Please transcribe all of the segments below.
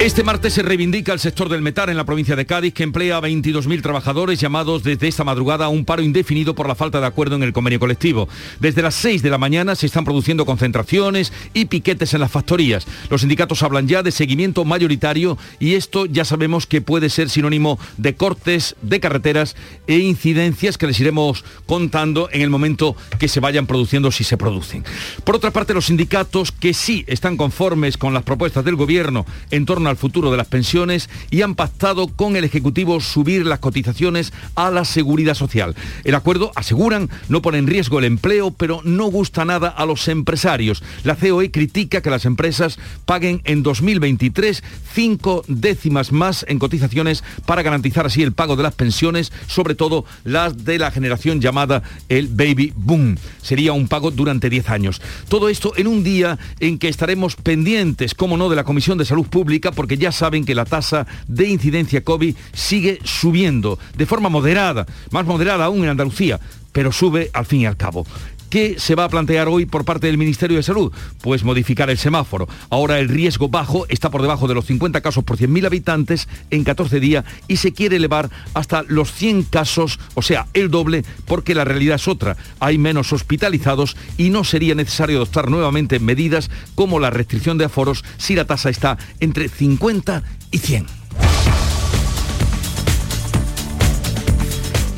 Este martes se reivindica el sector del metal en la provincia de Cádiz, que emplea a 22.000 trabajadores llamados desde esta madrugada a un paro indefinido por la falta de acuerdo en el convenio colectivo. Desde las 6 de la mañana se están produciendo concentraciones y piquetes en las factorías. Los sindicatos hablan ya de seguimiento mayoritario y esto ya sabemos que puede ser sinónimo de cortes de carreteras e incidencias que les iremos contando en el momento que se vayan produciendo si se producen. Por otra parte, los sindicatos que sí están conformes con las propuestas del gobierno en torno al futuro de las pensiones y han pactado con el Ejecutivo subir las cotizaciones a la seguridad social. El acuerdo, aseguran, no pone en riesgo el empleo, pero no gusta nada a los empresarios. La COE critica que las empresas paguen en 2023 cinco décimas más en cotizaciones para garantizar así el pago de las pensiones, sobre todo las de la generación llamada el baby boom. Sería un pago durante 10 años. Todo esto en un día en que estaremos pendientes, como no, de la Comisión de Salud Pública, porque ya saben que la tasa de incidencia COVID sigue subiendo de forma moderada, más moderada aún en Andalucía, pero sube al fin y al cabo. ¿Qué se va a plantear hoy por parte del Ministerio de Salud? Pues modificar el semáforo. Ahora el riesgo bajo está por debajo de los 50 casos por 100.000 habitantes en 14 días y se quiere elevar hasta los 100 casos, o sea, el doble, porque la realidad es otra. Hay menos hospitalizados y no sería necesario adoptar nuevamente medidas como la restricción de aforos si la tasa está entre 50 y 100.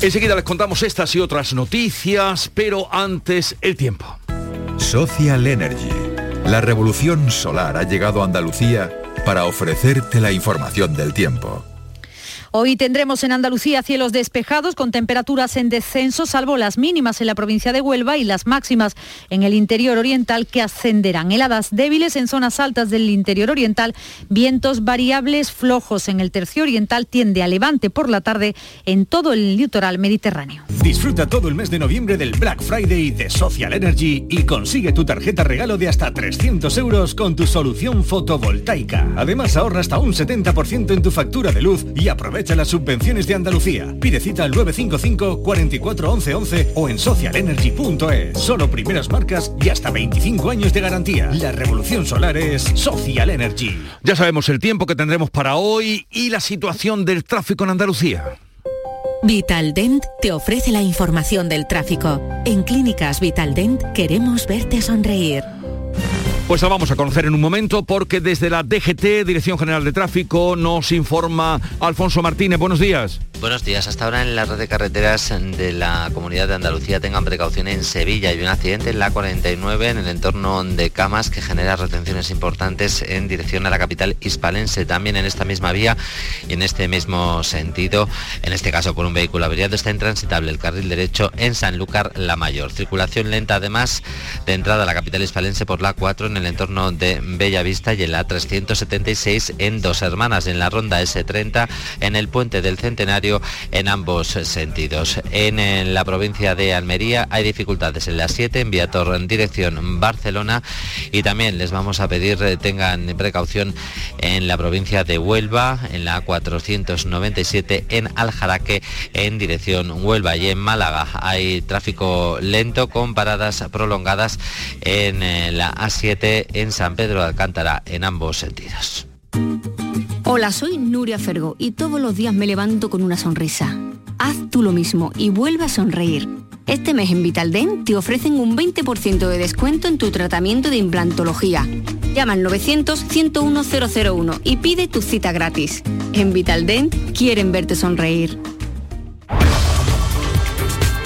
Enseguida les contamos estas y otras noticias, pero antes el tiempo. Social Energy. La revolución solar ha llegado a Andalucía para ofrecerte la información del tiempo. Hoy tendremos en Andalucía cielos despejados con temperaturas en descenso, salvo las mínimas en la provincia de Huelva y las máximas en el interior oriental que ascenderán. Heladas débiles en zonas altas del interior oriental, vientos variables flojos en el tercio oriental, tiende a levante por la tarde en todo el litoral mediterráneo. Disfruta todo el mes de noviembre del Black Friday de Social Energy y consigue tu tarjeta regalo de hasta 300 euros con tu solución fotovoltaica. Además ahorra hasta un 70% en tu factura de luz y aprovecha las subvenciones de Andalucía. Pide cita al 955 44 11 11 o en socialenergy.es. Solo primeras marcas y hasta 25 años de garantía. La revolución solar es Social Energy. Ya sabemos el tiempo que tendremos para hoy y la situación del tráfico en Andalucía. Vitaldent te ofrece la información del tráfico. En Clínicas Vitaldent queremos verte sonreír. Pues la vamos a conocer en un momento porque desde la DGT, Dirección General de Tráfico, nos informa Alfonso Martínez. Buenos días. Buenos días. Hasta ahora en la red de carreteras de la Comunidad de Andalucía tengan precaución en Sevilla. Hay un accidente en la 49 en el entorno de Camas que genera retenciones importantes en dirección a la capital hispalense. También en esta misma vía y en este mismo sentido, en este caso por un vehículo averiado, está intransitable el carril derecho en Sanlúcar La Mayor. Circulación lenta además de entrada a la capital hispalense por la 4 en el entorno de Bellavista y en la 376 en Dos Hermanas, en la ronda S30 en el puente del Centenario en ambos sentidos. En, la provincia de Almería hay dificultades en la 7 en Viator en dirección Barcelona y también les vamos a pedir eh, tengan precaución en la provincia de Huelva, en la 497 en Aljaraque en dirección Huelva y en Málaga hay tráfico lento con paradas prolongadas en eh, la A7 en San Pedro de Alcántara en ambos sentidos. Hola, soy Nuria Fergo y todos los días me levanto con una sonrisa. Haz tú lo mismo y vuelve a sonreír. Este mes en Vitaldent te ofrecen un 20% de descuento en tu tratamiento de implantología. Llama al 900-101-001 y pide tu cita gratis. En Vitaldent quieren verte sonreír.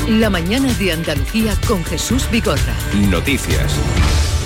La mañana de Andalucía con Jesús Vigorra. Noticias.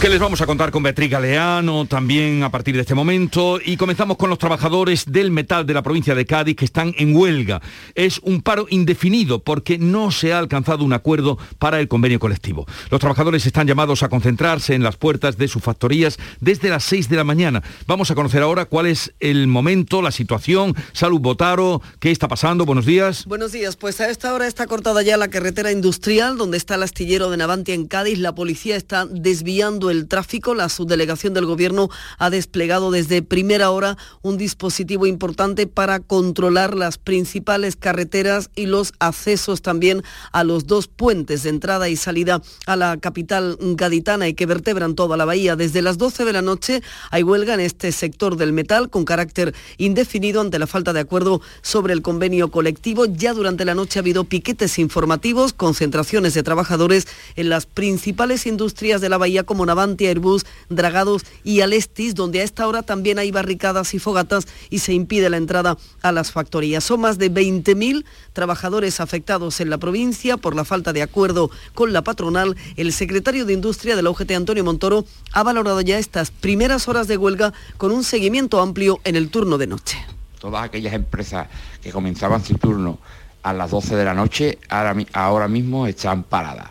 ¿Qué les vamos a contar con Beatriz Galeano también a partir de este momento? Y comenzamos con los trabajadores del metal de la provincia de Cádiz que están en huelga. Es un paro indefinido porque no se ha alcanzado un acuerdo para el convenio colectivo. Los trabajadores están llamados a concentrarse en las puertas de sus factorías desde las 6 de la mañana. Vamos a conocer ahora cuál es el momento, la situación. Salud Botaro, ¿qué está pasando? Buenos días. Buenos días, pues a esta hora está cortada ya la carretera industrial donde está el astillero de Navantia en Cádiz. La policía está desviando el tráfico. La subdelegación del Gobierno ha desplegado desde primera hora un dispositivo importante para controlar las principales carreteras y los accesos también a los dos puentes de entrada y salida a la capital gaditana y que vertebran toda la bahía. Desde las 12 de la noche hay huelga en este sector del metal con carácter indefinido ante la falta de acuerdo sobre el convenio colectivo. Ya durante la noche ha habido piquetes informativos, concentraciones de trabajadores en las principales industrias de la bahía como Navantia, Airbus, Dragados y Alestis, donde a esta hora también hay barricadas y fogatas y se impide la entrada a las factorías. Son más de 20.000 trabajadores afectados en la provincia por la falta de acuerdo con la patronal. El secretario de Industria de la UGT, Antonio Montoro, ha valorado ya estas primeras horas de huelga con un seguimiento amplio en el turno de noche. Todas aquellas empresas que comenzaban su turno a las 12 de la noche, ahora, mismo están paradas.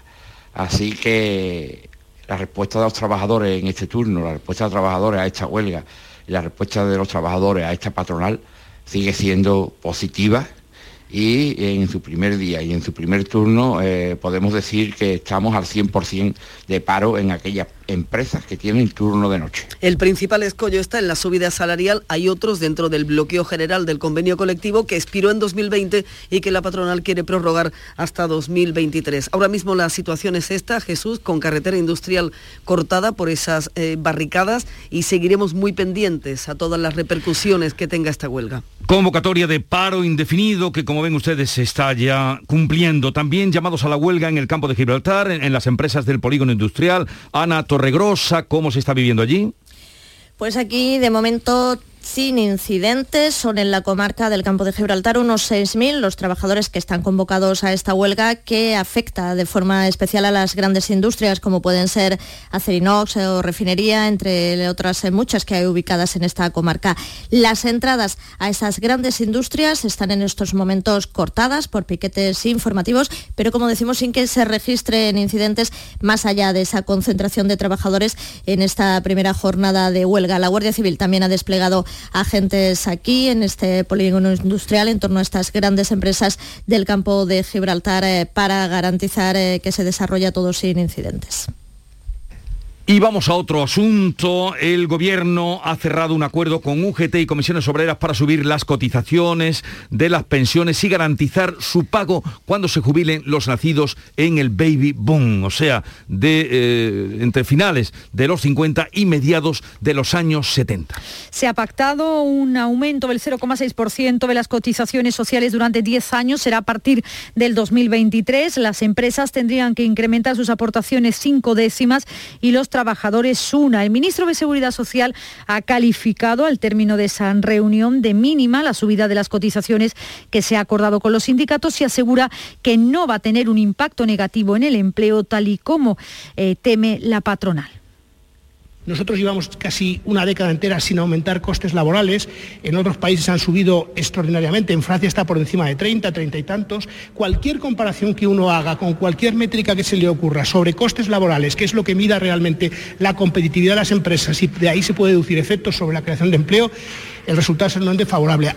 Así que la respuesta de los trabajadores en este turno, la respuesta de los trabajadores a esta huelga y la respuesta de los trabajadores a esta patronal sigue siendo positiva y en su primer día y en su primer turno eh, podemos decir que estamos al 100% de paro en aquellas empresas que tienen turno de noche. El principal escollo está en la subida salarial. Hay otros dentro del bloqueo general del convenio colectivo que expiró en 2020 y que la patronal quiere prorrogar hasta 2023. Ahora mismo la situación es esta, Jesús, con carretera industrial cortada por esas eh, barricadas y seguiremos muy pendientes a todas las repercusiones que tenga esta huelga. Convocatoria de paro indefinido que, como ven ustedes, se está ya cumpliendo. También llamados a la huelga en el campo de Gibraltar, en, las empresas del polígono industrial. Ana Torregrosa, ¿cómo se está viviendo allí? Pues aquí de momento sin incidentes. Son en la comarca del campo de Gibraltar unos 6.000 los trabajadores que están convocados a esta huelga que afecta de forma especial a las grandes industrias como pueden ser Acerinox o refinería, entre otras muchas que hay ubicadas en esta comarca. Las entradas a esas grandes industrias están en estos momentos cortadas por piquetes informativos, pero como decimos sin que se registren incidentes más allá de esa concentración de trabajadores en esta primera jornada de huelga. La Guardia Civil también ha desplegado agentes aquí en este polígono industrial en torno a estas grandes empresas del campo de Gibraltar eh, para garantizar eh, que se desarrolla todo sin incidentes. Y vamos a otro asunto. El gobierno ha cerrado un acuerdo con UGT y comisiones obreras para subir las cotizaciones de las pensiones y garantizar su pago cuando se jubilen los nacidos en el baby boom, o sea, de, eh, entre finales de los 50 y mediados de los años 70. Se ha pactado un aumento del 0,6% de las cotizaciones sociales durante 10 años. Será a partir del 2023. Las empresas tendrían que incrementar sus aportaciones cinco décimas y los trabajadores una. El ministro de Seguridad Social ha calificado al término de esa reunión de mínima la subida de las cotizaciones que se ha acordado con los sindicatos y asegura que no va a tener un impacto negativo en el empleo tal y como eh, teme la patronal. Nosotros llevamos casi una década entera sin aumentar costes laborales. En otros países han subido extraordinariamente. En Francia está por encima de 30, 30 y tantos. Cualquier comparación que uno haga con cualquier métrica que se le ocurra sobre costes laborales, que es lo que mira realmente la competitividad de las empresas y de ahí se puede deducir efectos sobre la creación de empleo, el resultado es enormemente favorable.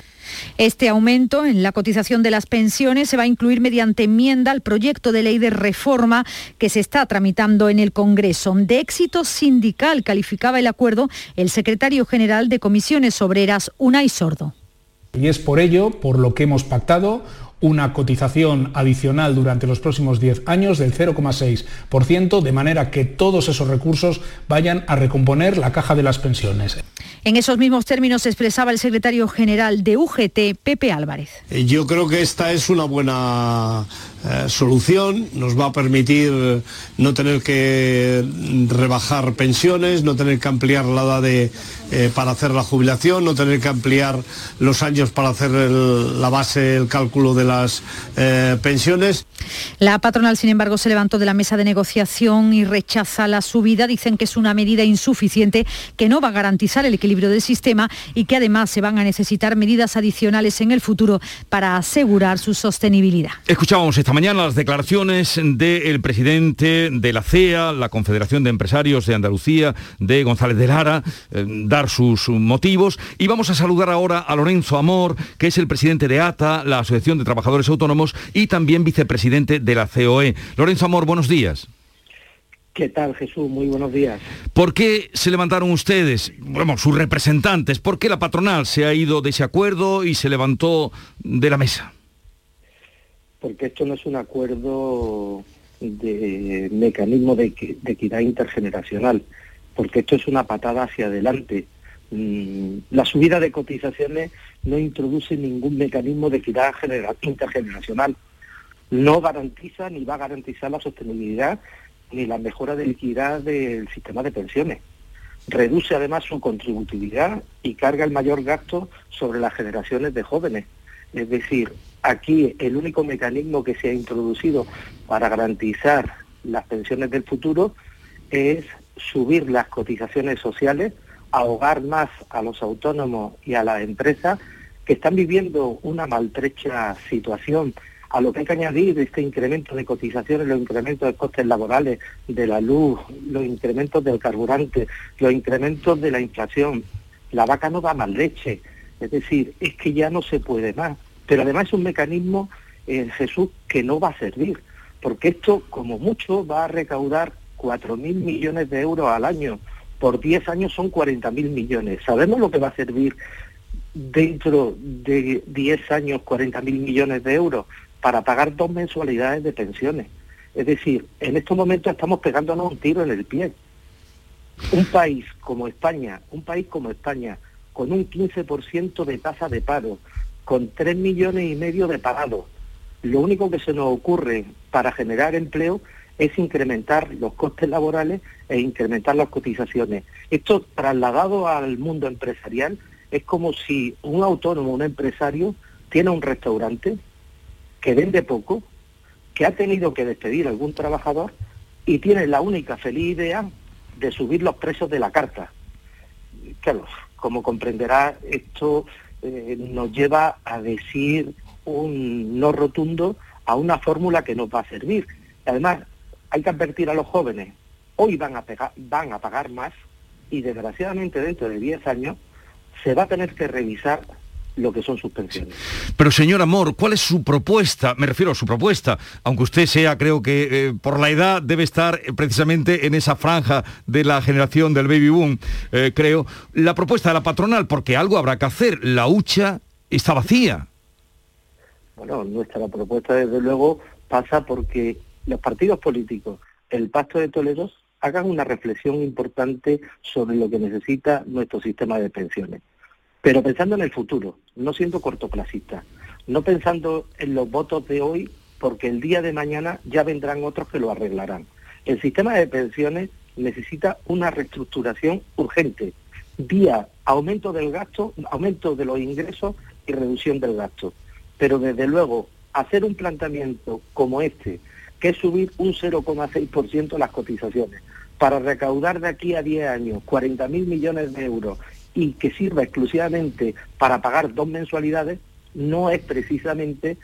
Este aumento en la cotización de las pensiones se va a incluir mediante enmienda al proyecto de ley de reforma que se está tramitando en el Congreso. De éxito sindical calificaba el acuerdo el secretario general de Comisiones Obreras, Unai Sordo. Y es por ello por lo que hemos pactado una cotización adicional durante los próximos 10 años del 0,6%, de manera que todos esos recursos vayan a recomponer la caja de las pensiones. En esos mismos términos expresaba el secretario general de UGT, Pepe Álvarez. Eh, yo creo que esta es una buena eh, solución, nos va a permitir no tener que rebajar pensiones, no tener que ampliar la edad de, eh, para hacer la jubilación, no tener que ampliar los años para hacer la base, el cálculo de las eh, pensiones. La patronal, sin embargo, se levantó de la mesa de negociación y rechaza la subida. Dicen que es una medida insuficiente que no va a garantizar el equilibrio del sistema y que además se van a necesitar medidas adicionales en el futuro para asegurar su sostenibilidad. Escuchábamos esta mañana las declaraciones del presidente de la CEA, la Confederación de Empresarios de Andalucía, de González de Lara, eh, dar sus motivos. Y vamos a saludar ahora a Lorenzo Amor, que es el presidente de ATA, la Asociación de Trabajadores Autónomos, y también vicepresidente de la COE. Lorenzo Amor, buenos días. ¿Qué tal, Jesús? Muy buenos días. ¿Por qué se levantaron ustedes, bueno, sus representantes? ¿Por qué la patronal se ha ido de ese acuerdo y se levantó de la mesa? Porque esto no es un acuerdo de mecanismo de, equidad intergeneracional, porque esto es una patada hacia adelante. Mm, la subida de cotizaciones no introduce ningún mecanismo de equidad intergeneracional. No garantiza ni va a garantizar la sostenibilidad ni la mejora de liquidez del sistema de pensiones. Reduce además su contributividad y carga el mayor gasto sobre las generaciones de jóvenes. Es decir, aquí el único mecanismo que se ha introducido para garantizar las pensiones del futuro es subir las cotizaciones sociales, ahogar más a los autónomos y a las empresas que están viviendo una maltrecha situación a lo que hay que añadir este incremento de cotizaciones, los incrementos de costes laborales, de la luz, los incrementos del carburante, los incrementos de la inflación. La vaca no da más leche, es decir, es que ya no se puede más. Pero además es un mecanismo, en Jesús, que no va a servir, porque esto, como mucho, va a recaudar 4.000 millones de euros al año. Por 10 años son 40.000 millones. ¿Sabemos lo que va a servir dentro de 10 años 40.000 millones de euros? para pagar dos mensualidades de pensiones. Es decir, en estos momentos estamos pegándonos un tiro en el pie. Un país como España, un país como España, con un 15% de tasa de paro, con 3 millones y medio de parados, lo único que se nos ocurre para generar empleo es incrementar los costes laborales e incrementar las cotizaciones. Esto trasladado al mundo empresarial es como si un autónomo, un empresario, tiene un restaurante que vende poco, que ha tenido que despedir a algún trabajador y tiene la única feliz idea de subir los precios de la carta. Claro, como comprenderá, esto eh, nos lleva a decir un no rotundo a una fórmula que nos va a servir. Además, hay que advertir a los jóvenes, hoy van a, van a pagar más y desgraciadamente dentro de 10 años se va a tener que revisar lo que son sus pensiones. Pero señor Amor, ¿cuál es su propuesta? Me refiero a su propuesta, aunque usted sea, creo que eh, por la edad debe estar eh, precisamente en esa franja de la generación del baby boom, eh, creo, la propuesta de la patronal, porque algo habrá que hacer, la hucha está vacía. Bueno, nuestra propuesta desde luego pasa porque los partidos políticos, el Pacto de Toledo, hagan una reflexión importante sobre lo que necesita nuestro sistema de pensiones pero pensando en el futuro, no siendo cortoplacista, no pensando en los votos de hoy, porque el día de mañana ya vendrán otros que lo arreglarán. El sistema de pensiones necesita una reestructuración urgente, vía aumento del gasto, aumento de los ingresos y reducción del gasto. Pero desde luego, hacer un planteamiento como este, que es subir un 0,6% las cotizaciones, para recaudar de aquí a 10 años 40.000 millones de euros y que sirva exclusivamente para pagar dos mensualidades, no es precisamente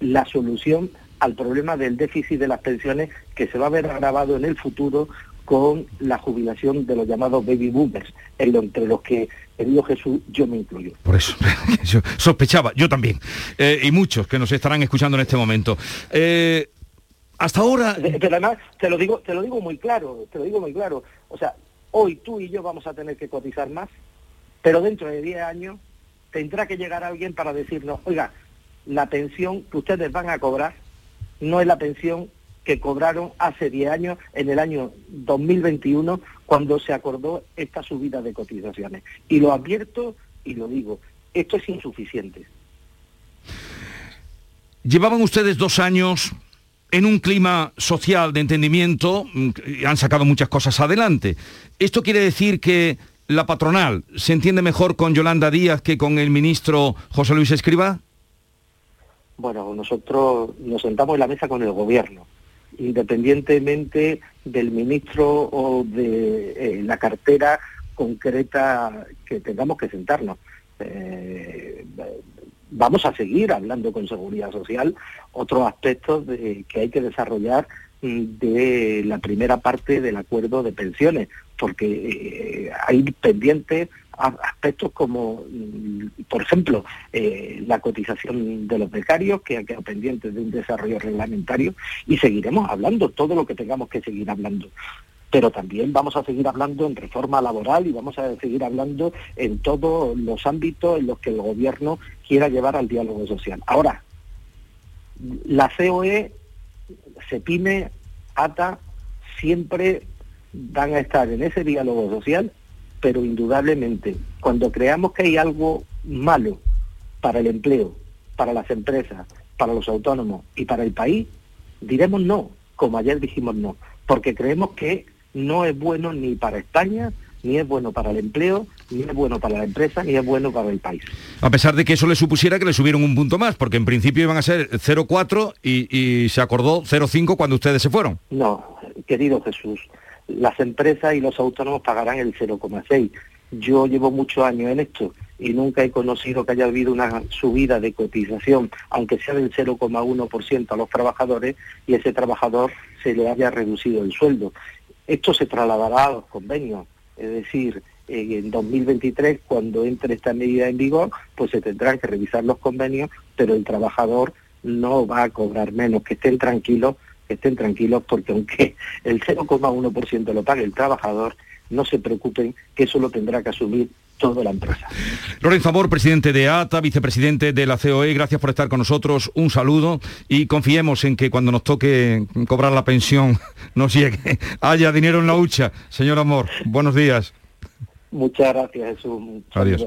la solución al problema del déficit de las pensiones que se va a ver agravado en el futuro con la jubilación de los llamados baby boomers, entre los que, querido Jesús, yo me incluyo. Por eso, yo sospechaba, yo también, eh, y muchos que nos estarán escuchando en este momento. Eh, hasta ahora... Pero además, te lo, digo, te lo digo muy claro, te lo digo muy claro. O sea, Hoy tú y yo vamos a tener que cotizar más, pero dentro de 10 años tendrá que llegar alguien para decirnos, oiga, la pensión que ustedes van a cobrar no es la pensión que cobraron hace 10 años, en el año 2021, cuando se acordó esta subida de cotizaciones. Y lo advierto y lo digo, esto es insuficiente. Llevaban ustedes dos años en un clima social de entendimiento, mm, han sacado muchas cosas adelante. ¿Esto quiere decir que la patronal se entiende mejor con Yolanda Díaz que con el ministro José Luis Escriba? Bueno, nosotros nos sentamos en la mesa con el gobierno, independientemente del ministro o de eh, la cartera concreta que tengamos que sentarnos. Eh, vamos a seguir hablando con seguridad social. Otros aspectos que hay que desarrollar mm, de la primera parte del acuerdo de pensiones, porque eh, hay pendientes aspectos como, mm, por ejemplo, eh, la cotización de los becarios, que ha quedado pendiente de un desarrollo reglamentario, y seguiremos hablando todo lo que tengamos que seguir hablando pero también vamos a seguir hablando en reforma laboral y vamos a seguir hablando en todos los ámbitos en los que el gobierno quiera llevar al diálogo social. Ahora, la COE, CEPIME, ATA, siempre van a estar en ese diálogo social, pero indudablemente cuando creamos que hay algo malo para el empleo, para las empresas, para los autónomos y para el país, diremos no, como ayer dijimos no, porque creemos que no es bueno ni para España, ni es bueno para el empleo, ni es bueno para la empresa, ni es bueno para el país. A pesar de que eso le supusiera que le subieron un punto más, porque en principio iban a ser 0,4 y, y se acordó 0,5 cuando ustedes se fueron. No, querido Jesús, las empresas y los autónomos pagarán el 0,6. Yo llevo muchos años en esto y nunca he conocido que haya habido una subida de cotización, aunque sea del 0,1% a los trabajadores, y ese trabajador se le haya reducido el sueldo. Esto se trasladará a los convenios, es decir, en 2023, cuando entre esta medida en vigor, pues se tendrán que revisar los convenios, pero el trabajador no va a cobrar menos, que estén tranquilos, que estén tranquilos, porque aunque el 0,1% lo pague el trabajador, no se preocupen que eso lo tendrá que asumir toda la empresa. Lorenzo Amor, presidente de ATA, vicepresidente de la COE, gracias por estar con nosotros, un saludo y confiemos en que cuando nos toque cobrar la pensión nos llegue, haya dinero en la hucha. Señor Amor, buenos días. Muchas gracias, Jesús. Adiós.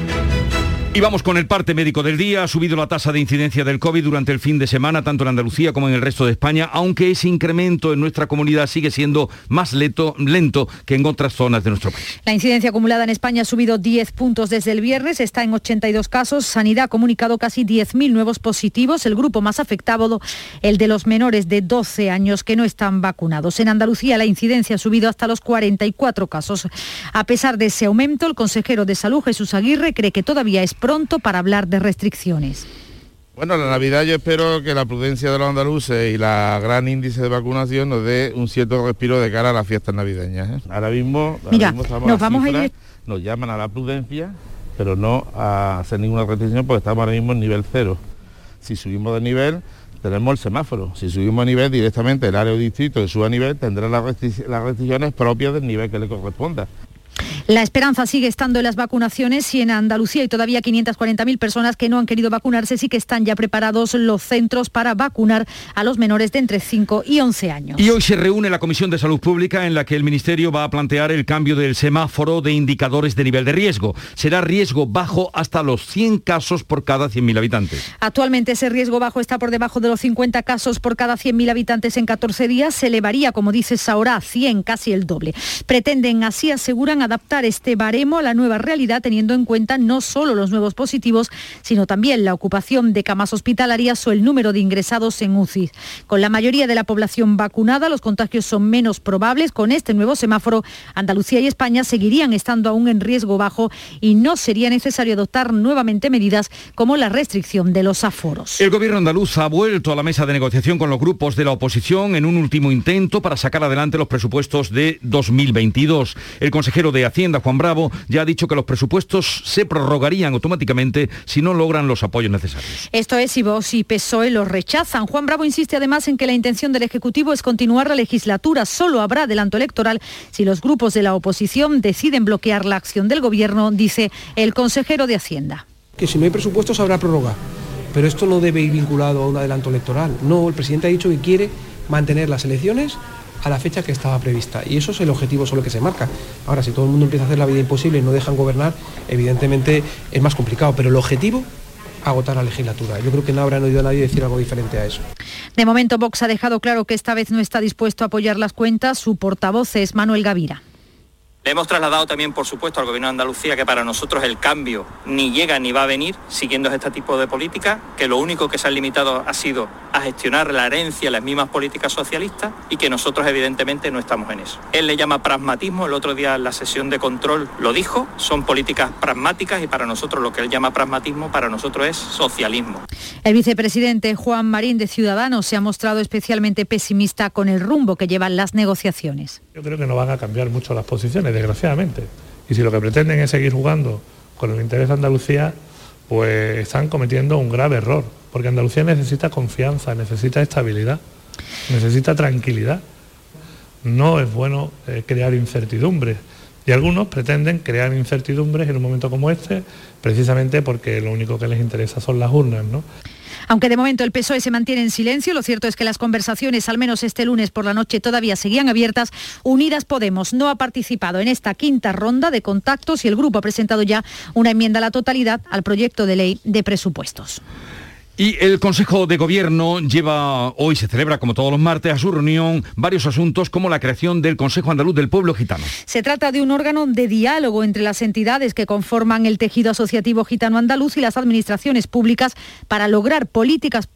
Y vamos con el parte médico del día. Ha subido la tasa de incidencia del COVID durante el fin de semana, tanto en Andalucía como en el resto de España, aunque ese incremento en nuestra comunidad sigue siendo más lento, que en otras zonas de nuestro país. La incidencia acumulada en España ha subido 10 puntos desde el viernes, está en 82 casos. Sanidad ha comunicado casi 10.000 nuevos positivos. El grupo más afectado, el de los menores de 12 años que no están vacunados. En Andalucía la incidencia ha subido hasta los 44 casos. A pesar de ese aumento, el consejero de Salud, Jesús Aguirre, cree que todavía es pronto para hablar de restricciones. Bueno, la Navidad yo espero que la prudencia de los andaluces y la gran índice de vacunación nos dé un cierto respiro de cara a las fiestas navideñas. ¿eh? Ahora mismo, Mira, estamos nos vamos a ir... nos llaman a la prudencia, pero no a hacer ninguna restricción porque estamos ahora mismo en nivel cero. Si subimos de nivel, tenemos el semáforo. Si subimos a nivel directamente el área o distrito que suba a nivel, tendrá las restricciones propias del nivel que le corresponda. La esperanza sigue estando en las vacunaciones y en Andalucía hay todavía 540.000 personas que no han querido vacunarse, sí que están ya preparados los centros para vacunar a los menores de entre 5 y 11 años. Y hoy se reúne la Comisión de Salud Pública en la que el Ministerio va a plantear el cambio del semáforo de indicadores de nivel de riesgo. Será riesgo bajo hasta los 100 casos por cada 100.000 habitantes. Actualmente ese riesgo bajo está por debajo de los 50 casos por cada 100.000 habitantes en 14 días. Se elevaría, como dices ahora, a 100, casi el doble. Pretenden así, aseguran, adaptar este baremo a la nueva realidad teniendo en cuenta no solo los nuevos positivos, sino también la ocupación de camas hospitalarias o el número de ingresados en UCI. Con la mayoría de la población vacunada, los contagios son menos probables. Con este nuevo semáforo, Andalucía y España seguirían estando aún en riesgo bajo y no sería necesario adoptar nuevamente medidas como la restricción de los aforos. El gobierno andaluz ha vuelto a la mesa de negociación con los grupos de la oposición en un último intento para sacar adelante los presupuestos de 2022. El consejero de Hacienda, Juan Bravo, ya ha dicho que los presupuestos se prorrogarían automáticamente si no logran los apoyos necesarios. Esto es si Vox y PSOE lo rechazan. Juan Bravo insiste además en que la intención del Ejecutivo es continuar la legislatura. Solo habrá adelanto electoral si los grupos de la oposición deciden bloquear la acción del Gobierno, dice el consejero de Hacienda. Que si no hay presupuestos habrá prórroga. Pero esto no debe ir vinculado a un adelanto electoral. No, el presidente ha dicho que quiere mantener las elecciones a la fecha que estaba prevista. Y eso es el objetivo solo que se marca. Ahora, si todo el mundo empieza a hacer la vida imposible y no dejan gobernar, evidentemente es más complicado. Pero el objetivo agotar la legislatura. Yo creo que no habrán oído a nadie decir algo diferente a eso. De momento, Vox ha dejado claro que esta vez no está dispuesto a apoyar las cuentas. Su portavoz es Manuel Gavira. Le hemos trasladado también, por supuesto, al Gobierno de Andalucía que para nosotros el cambio ni llega ni va a venir siguiendo este tipo de políticas, que lo único que se han limitado ha sido a gestionar la herencia las mismas políticas socialistas y que nosotros evidentemente no estamos en eso. Él le llama pragmatismo, el otro día en la sesión de control lo dijo, son políticas pragmáticas y para nosotros lo que él llama pragmatismo para nosotros es socialismo. El vicepresidente Juan Marín de Ciudadanos se ha mostrado especialmente pesimista con el rumbo que llevan las negociaciones. Yo creo que no van a cambiar mucho las posiciones, desgraciadamente. Y si lo que pretenden es seguir jugando con el interés de Andalucía, pues están cometiendo un grave error, porque Andalucía necesita confianza, necesita estabilidad, necesita tranquilidad. No es bueno eh, crear incertidumbres. Y algunos pretenden crear incertidumbres en un momento como este, precisamente porque lo único que les interesa son las urnas, ¿no? Aunque de momento el PSOE se mantiene en silencio, lo cierto es que las conversaciones, al menos este lunes por la noche, todavía seguían abiertas. Unidas Podemos no ha participado en esta quinta ronda de contactos y el grupo ha presentado ya una enmienda a la totalidad al proyecto de ley de presupuestos. Y el Consejo de Gobierno lleva, hoy se celebra como todos los martes, a su reunión varios asuntos como la creación del Consejo Andaluz del Pueblo Gitano. Se trata de un órgano de diálogo entre las entidades que conforman el tejido asociativo gitano andaluz y las administraciones públicas para lograr políticas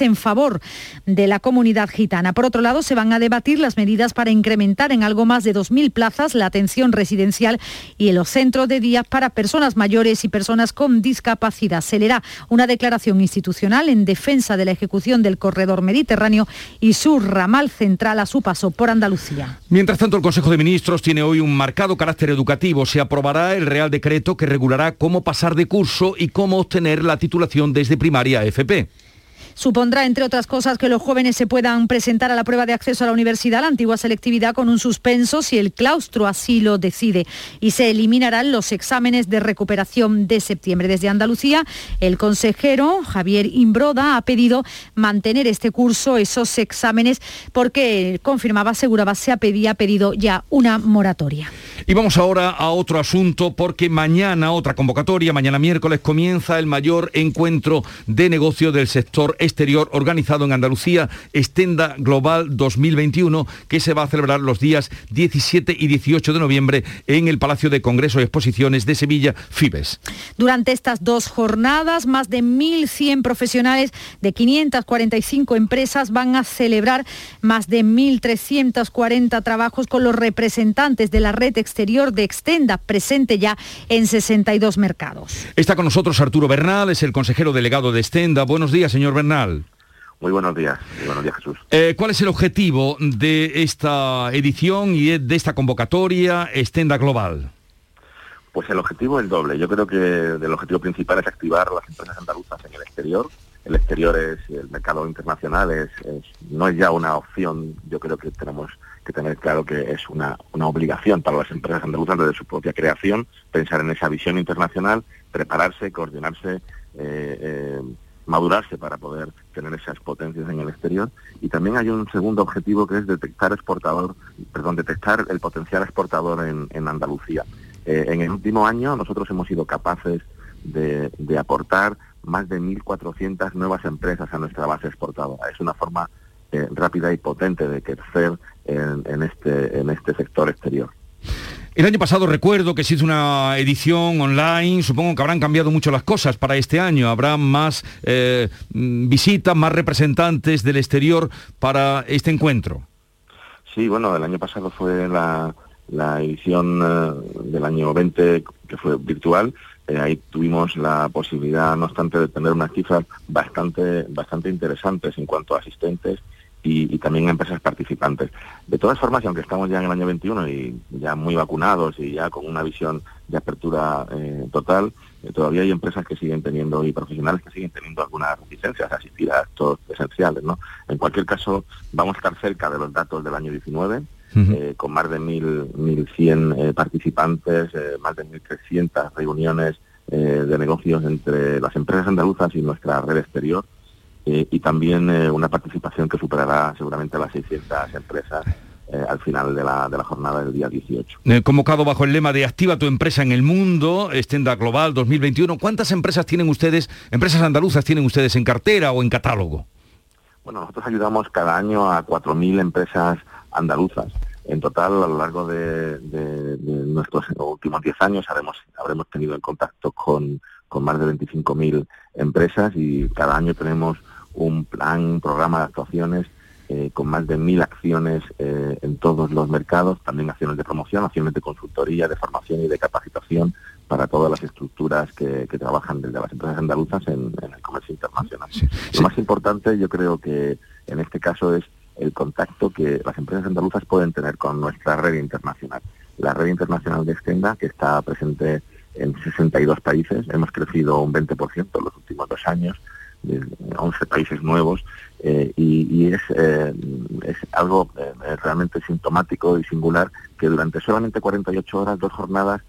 en favor de la comunidad gitana. Por otro lado, se van a debatir las medidas para incrementar en algo más de 2.000 plazas la atención residencial y en los centros de día para personas mayores y personas con discapacidad. Se leerá una declaración institucional en defensa de la ejecución del corredor mediterráneo y su ramal central a su paso por Andalucía. Mientras tanto, el Consejo de Ministros tiene hoy un marcado carácter educativo. Se aprobará el Real Decreto que regulará cómo pasar de curso y cómo obtener la titulación desde primaria a FP. Supondrá, entre otras cosas, que los jóvenes se puedan presentar a la prueba de acceso a la universidad, la antigua selectividad, con un suspenso si el claustro así lo decide. Y se eliminarán los exámenes de recuperación de septiembre. Desde Andalucía, el consejero Javier Imbroda ha pedido mantener este curso, esos exámenes, porque confirmaba, aseguraba, se había pedido ya una moratoria. Y vamos ahora a otro asunto porque mañana, otra convocatoria, mañana miércoles comienza el mayor encuentro de negocio del sector exterior organizado en Andalucía, Estenda Global 2021, que se va a celebrar los días 17 y 18 de noviembre en el Palacio de Congresos y Exposiciones de Sevilla, Fibes. Durante estas dos jornadas, más de 1.100 profesionales de 545 empresas van a celebrar más de 1.340 trabajos con los representantes de la red exterior de Extenda, presente ya en 62 mercados. Está con nosotros Arturo Bernal, es el consejero delegado de Extenda. Buenos días, señor Bernal. Muy buenos días, muy buenos días Jesús. Eh, ¿Cuál es el objetivo de esta edición y de esta convocatoria Extenda Global? Pues el objetivo es doble. Yo creo que el objetivo principal es activar las empresas andaluzas en el exterior. El exterior es el mercado internacional, es, es, no es ya una opción. Yo creo que tenemos que tener claro que es una, una obligación para las empresas andaluzas desde su propia creación pensar en esa visión internacional, prepararse, coordinarse. Eh, eh, madurarse para poder tener esas potencias en el exterior y también hay un segundo objetivo que es detectar exportador, perdón, detectar el potencial exportador en, en Andalucía. Eh, en el último año nosotros hemos sido capaces de, de aportar más de 1.400 nuevas empresas a nuestra base exportadora. Es una forma eh, rápida y potente de crecer en, en, este, en este sector exterior. El año pasado recuerdo que se hizo una edición online, supongo que habrán cambiado mucho las cosas para este año, habrá más eh, visitas, más representantes del exterior para este encuentro. Sí, bueno, el año pasado fue la, la edición eh, del año 20 que fue virtual, eh, ahí tuvimos la posibilidad, no obstante, de tener unas cifras bastante, bastante interesantes en cuanto a asistentes y, y, también empresas participantes. De todas formas, y aunque estamos ya en el año 21 y ya muy vacunados y ya con una visión de apertura eh, total, eh, todavía hay empresas que siguen teniendo y profesionales que siguen teniendo algunas reticencias a asistir a actos esenciales. ¿no? En cualquier caso, vamos a estar cerca de los datos del año 19. Uh -huh. eh, con más de 1.100 participantes, más de 1.300 reuniones de negocios entre las empresas andaluzas y nuestra red exterior. Eh, y también eh, una participación que superará seguramente a las 600 empresas eh, al final de la, de la, jornada del día 18. Eh, convocado bajo el lema de Activa tu empresa en el mundo, Estenda Global 2021, ¿cuántas empresas tienen ustedes, empresas andaluzas tienen ustedes en cartera o en catálogo? Bueno, nosotros ayudamos cada año a 4.000 empresas andaluzas. En total, a lo largo de, nuestros últimos 10 años habremos, habremos tenido en contacto con, con más de 25.000 empresas y cada año tenemos un plan, un programa de actuaciones eh, con más de mil acciones eh, en todos los mercados, también acciones de promoción, acciones de consultoría, de formación y de capacitación para todas las estructuras que, trabajan desde las empresas andaluzas en, el comercio internacional. Lo más importante yo creo que en este caso es el contacto que las empresas andaluzas pueden tener con nuestra red internacional. La red internacional de Extenda, que está presente en 62 países, hemos crecido un 20% en los últimos dos años, de 11 países nuevos, eh, y, es, eh, es algo eh, realmente sintomático y singular que durante solamente 48 horas, dos jornadas,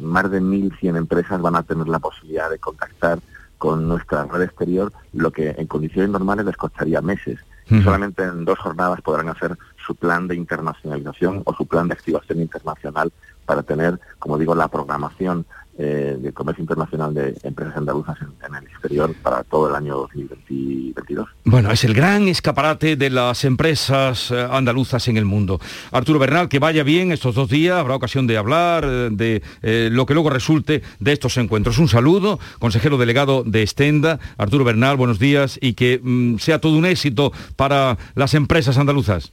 más de 1.100 empresas van a tener la posibilidad de contactar con nuestra red exterior, lo que en condiciones normales les costaría meses. Solamente en dos jornadas podrán hacer su plan de internacionalización o su plan de activación internacional para tener, como digo, la programación eh, de comercio internacional de empresas andaluzas en, el exterior para todo el año 2022. Bueno, es el gran escaparate de las empresas eh, andaluzas en el mundo. Arturo Bernal, que vaya bien estos dos días, habrá ocasión de hablar eh, de lo que luego resulte de estos encuentros. Un saludo, consejero delegado de Estenda, Arturo Bernal, buenos días y que mm, sea todo un éxito para las empresas andaluzas.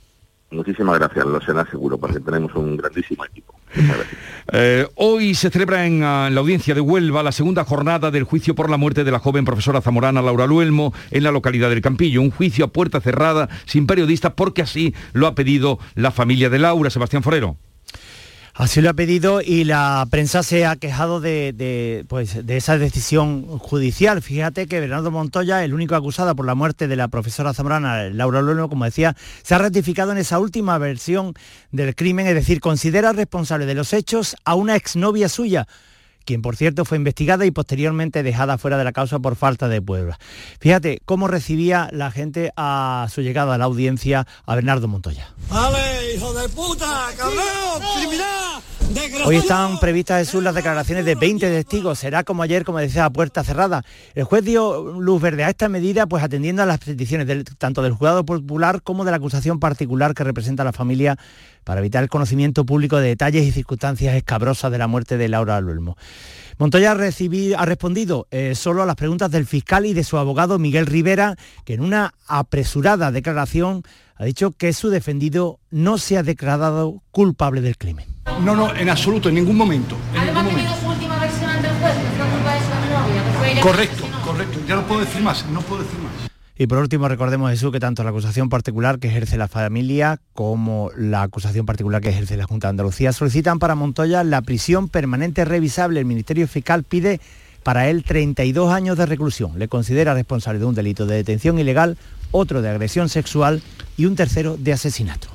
Muchísimas gracias, lo será seguro, porque tenemos un grandísimo equipo. Eh, hoy se celebra en, ah, en, la audiencia de Huelva la segunda jornada del juicio por la muerte de la joven profesora zamorana Laura Luelmo en la localidad del Campillo. Un juicio a puerta cerrada, sin periodistas, porque así lo ha pedido la familia de Laura, Sebastián Forero. Así lo ha pedido y la prensa se ha quejado de, pues, de esa decisión judicial. Fíjate que Bernardo Montoya, el único acusado por la muerte de la profesora zamorana Laura Lueno, como decía, se ha ratificado en esa última versión del crimen, es decir, considera responsable de los hechos a una exnovia suya, quien por cierto fue investigada y posteriormente dejada fuera de la causa por falta de pruebas. Fíjate cómo recibía la gente a su llegada a la audiencia a Bernardo Montoya. ¡Vale, hijo de puta! ¡Cabrón! ¡Criminal! Hoy están previstas Jesús las declaraciones de 20 testigos. Será como ayer, como decía, a puerta cerrada. El juez dio luz verde a esta medida, pues atendiendo a las peticiones tanto del juzgado popular como de la acusación particular que representa a la familia para evitar el conocimiento público de detalles y circunstancias escabrosas de la muerte de Laura Luelmo. Montoya ha, respondido eh, solo a las preguntas del fiscal y de su abogado Miguel Rivera, que en una apresurada declaración ha dicho que su defendido no se ha declarado culpable del crimen. No, no, en absoluto, en ningún momento. En ningún momento. su última versión ante el juez, que fue culpa de su novia. correcto, correcto. Ya no puedo decir más, no puedo decir más. Y por último, recordemos, Jesús, que tanto la acusación particular que ejerce la familia como la acusación particular que ejerce la Junta de Andalucía solicitan para Montoya la prisión permanente revisable. El Ministerio Fiscal pide para él 32 años de reclusión. Le considera responsable de un delito de detención ilegal, otro de agresión sexual y un tercero de asesinato.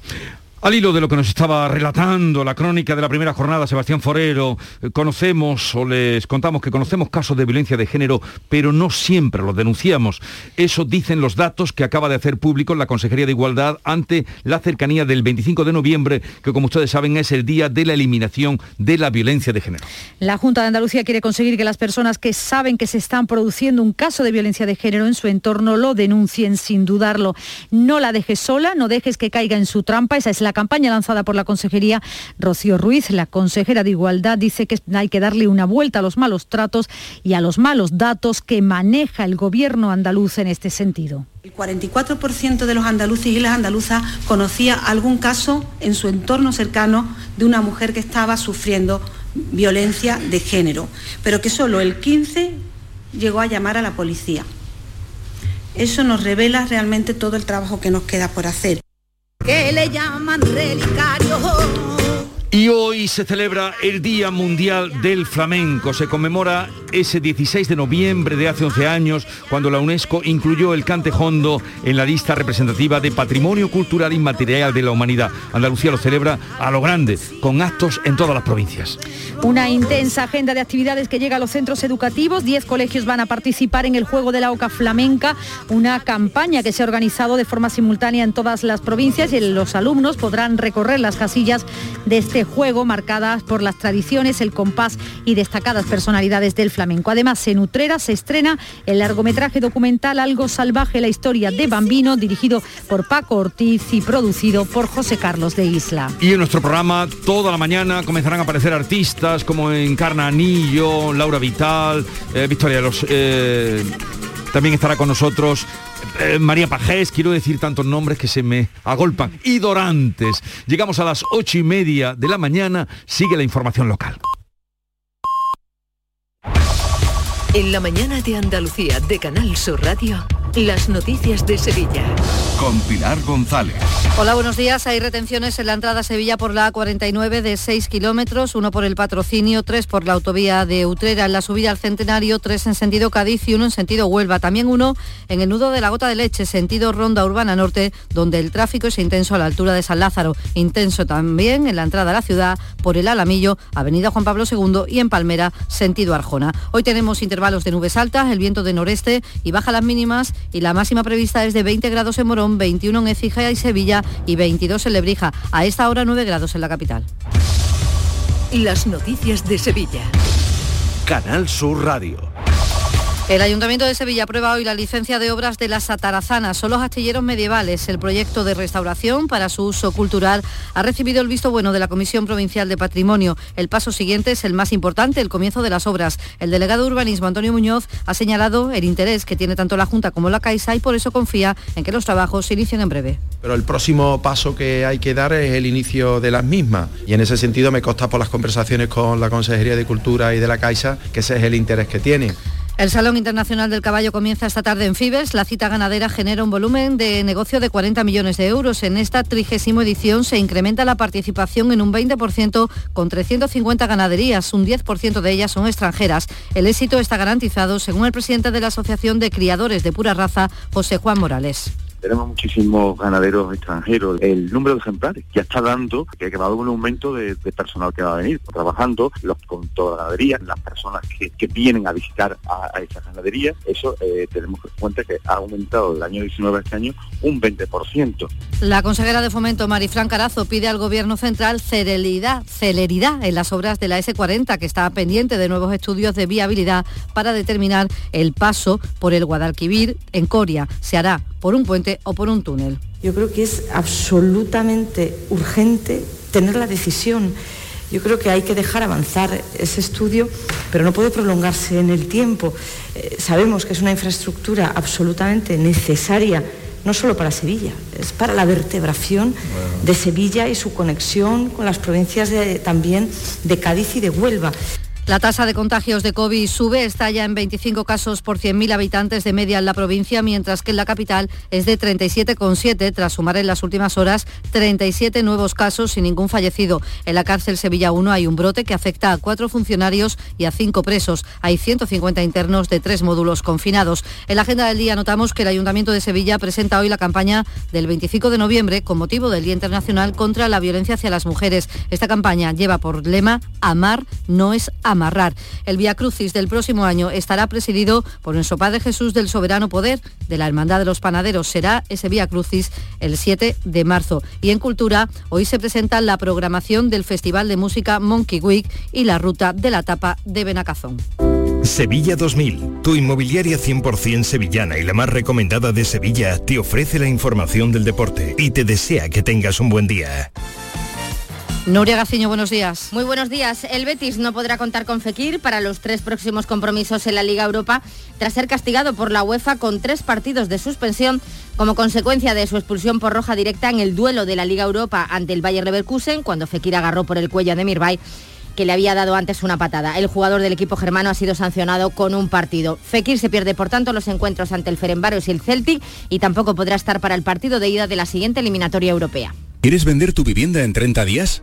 Al hilo de lo que nos estaba relatando la crónica de la primera jornada, Sebastián Forero, eh, conocemos o les contamos que conocemos casos de violencia de género, pero no siempre los denunciamos. Eso dicen los datos que acaba de hacer público la Consejería de Igualdad ante la cercanía del 25 de noviembre, que como ustedes saben es el día de la eliminación de la violencia de género. La Junta de Andalucía quiere conseguir que las personas que saben que se están produciendo un caso de violencia de género en su entorno lo denuncien sin dudarlo. No la dejes sola, no dejes que caiga en su trampa, esa es la campaña lanzada por la Consejería, Rocío Ruiz, la consejera de Igualdad, dice que hay que darle una vuelta a los malos tratos y a los malos datos que maneja el gobierno andaluz en este sentido. El 44% de los andaluces y las andaluzas conocía algún caso en su entorno cercano de una mujer que estaba sufriendo violencia de género, pero que solo el 15% llegó a llamar a la policía. Eso nos revela realmente todo el trabajo que nos queda por hacer que le llaman relicario. Y hoy se celebra el Día Mundial del Flamenco. Se conmemora ese 16 de noviembre de hace 11 años, cuando la UNESCO incluyó el cantejondo en la lista representativa de Patrimonio Cultural Inmaterial de la Humanidad. Andalucía lo celebra a lo grande, con actos en todas las provincias. Una intensa agenda de actividades que llega a los centros educativos. Diez colegios van a participar en el Juego de la Oca Flamenca, una campaña que se ha organizado de forma simultánea en todas las provincias y los alumnos podrán recorrer las casillas de este juego marcadas por las tradiciones, el compás y destacadas personalidades del flamenco. Además, en Utrera se estrena el largometraje documental Algo Salvaje, la historia de Bambino, dirigido por Paco Ortiz y producido por José Carlos de Isla. Y en nuestro programa, toda la mañana comenzarán a aparecer artistas como Encarna Anillo, Laura Vital, eh, Victoria de los... eh, también estará con nosotros eh, María Pajés, quiero decir tantos nombres que se me agolpan. Y Dorantes. Llegamos a las ocho y media de la mañana. Sigue la información local. En la mañana de Andalucía de Canal Sur Radio, las noticias de Sevilla. Con Pilar González. Hola, buenos días. Hay retenciones en la entrada a Sevilla por la A49 de 6 kilómetros, uno por el patrocinio, tres por la autovía de Utrera, en la subida al Centenario, tres en sentido Cádiz y uno en sentido Huelva. También uno en el nudo de la Gota de Leche, sentido Ronda Urbana Norte, donde el tráfico es intenso a la altura de San Lázaro. Intenso también en la entrada a la ciudad por el Alamillo, Avenida Juan Pablo II y en Palmera, sentido Arjona. Hoy tenemos intervalos de nubes altas, el viento de noreste y baja las mínimas y la máxima prevista es de 20 grados en Morón, 21 en Écija y Sevilla y 22 en Lebrija. A esta hora 9 grados en la capital. Las noticias de Sevilla. Canal Sur Radio. El Ayuntamiento de Sevilla aprueba hoy la licencia de obras de las Atarazanas. Son los astilleros medievales. El proyecto de restauración para su uso cultural ha recibido el visto bueno de la Comisión Provincial de Patrimonio. El paso siguiente es el más importante, el comienzo de las obras. El delegado de urbanismo, Antonio Muñoz, ha señalado el interés que tiene tanto la Junta como la Caixa y por eso confía en que los trabajos se inicien en breve. Pero el próximo paso que hay que dar es el inicio de las mismas. Y en ese sentido me consta por las conversaciones con la Consejería de Cultura y de la Caixa que ese es el interés que tienen. El Salón Internacional del Caballo comienza esta tarde en Fibes. La cita ganadera genera un volumen de negocio de 40 millones de euros. En esta trigésima edición se incrementa la participación en un 20% con 350 ganaderías. Un 10% de ellas son extranjeras. El éxito está garantizado, según el presidente de la Asociación de Criadores de Pura Raza, José Juan Morales. Tenemos muchísimos ganaderos extranjeros. El número de ejemplares ya está dando que va a haber un aumento de, personal que va a venir trabajando los, con toda la ganadería, las personas que, que vienen a visitar a, a esas ganaderías. Eso eh, tenemos en cuenta que ha aumentado del año 19 a este año un 20%. La consejera de Fomento, Marifran Carazo, pide al Gobierno Central celeridad, celeridad en las obras de la S40, que está pendiente de nuevos estudios de viabilidad para determinar el paso por el Guadalquivir en Coria. Se hará por un puente o por un túnel. Yo creo que es absolutamente urgente tener la decisión. Yo creo que hay que dejar avanzar ese estudio, pero no puede prolongarse en el tiempo. Eh, sabemos que es una infraestructura absolutamente necesaria, no solo para Sevilla, es para la vertebración bueno. de Sevilla y su conexión con las provincias de, también de Cádiz y de Huelva. La tasa de contagios de COVID sube, está ya en 25 casos por 100.000 habitantes de media en la provincia, mientras que en la capital es de 37,7, tras sumar en las últimas horas 37 nuevos casos sin ningún fallecido. En la cárcel Sevilla 1 hay un brote que afecta a cuatro funcionarios y a cinco presos. Hay 150 internos de tres módulos confinados. En la agenda del día notamos que el Ayuntamiento de Sevilla presenta hoy la campaña del 25 de noviembre con motivo del Día Internacional contra la Violencia hacia las Mujeres. Esta campaña lleva por lema Amar no es amar amarrar. El Via Crucis del próximo año estará presidido por nuestro Padre Jesús del Soberano Poder de la Hermandad de los Panaderos. Será ese Via Crucis el 7 de marzo. Y en Cultura, hoy se presenta la programación del Festival de Música Monkey Week y la ruta de la tapa de Benacazón. Sevilla 2000, tu inmobiliaria 100% sevillana y la más recomendada de Sevilla, te ofrece la información del deporte y te desea que tengas un buen día. Nuria Gaciño, buenos días. Muy buenos días. El Betis no podrá contar con Fekir para los tres próximos compromisos en la Liga Europa tras ser castigado por la UEFA con tres partidos de suspensión como consecuencia de su expulsión por roja directa en el duelo de la Liga Europa ante el Bayer Leverkusen cuando Fekir agarró por el cuello de Mirbay que le había dado antes una patada. El jugador del equipo germano ha sido sancionado con un partido. Fekir se pierde, por tanto, los encuentros ante el Ferenbaros y el Celtic y tampoco podrá estar para el partido de ida de la siguiente eliminatoria europea. ¿Quieres vender tu vivienda en 30 días?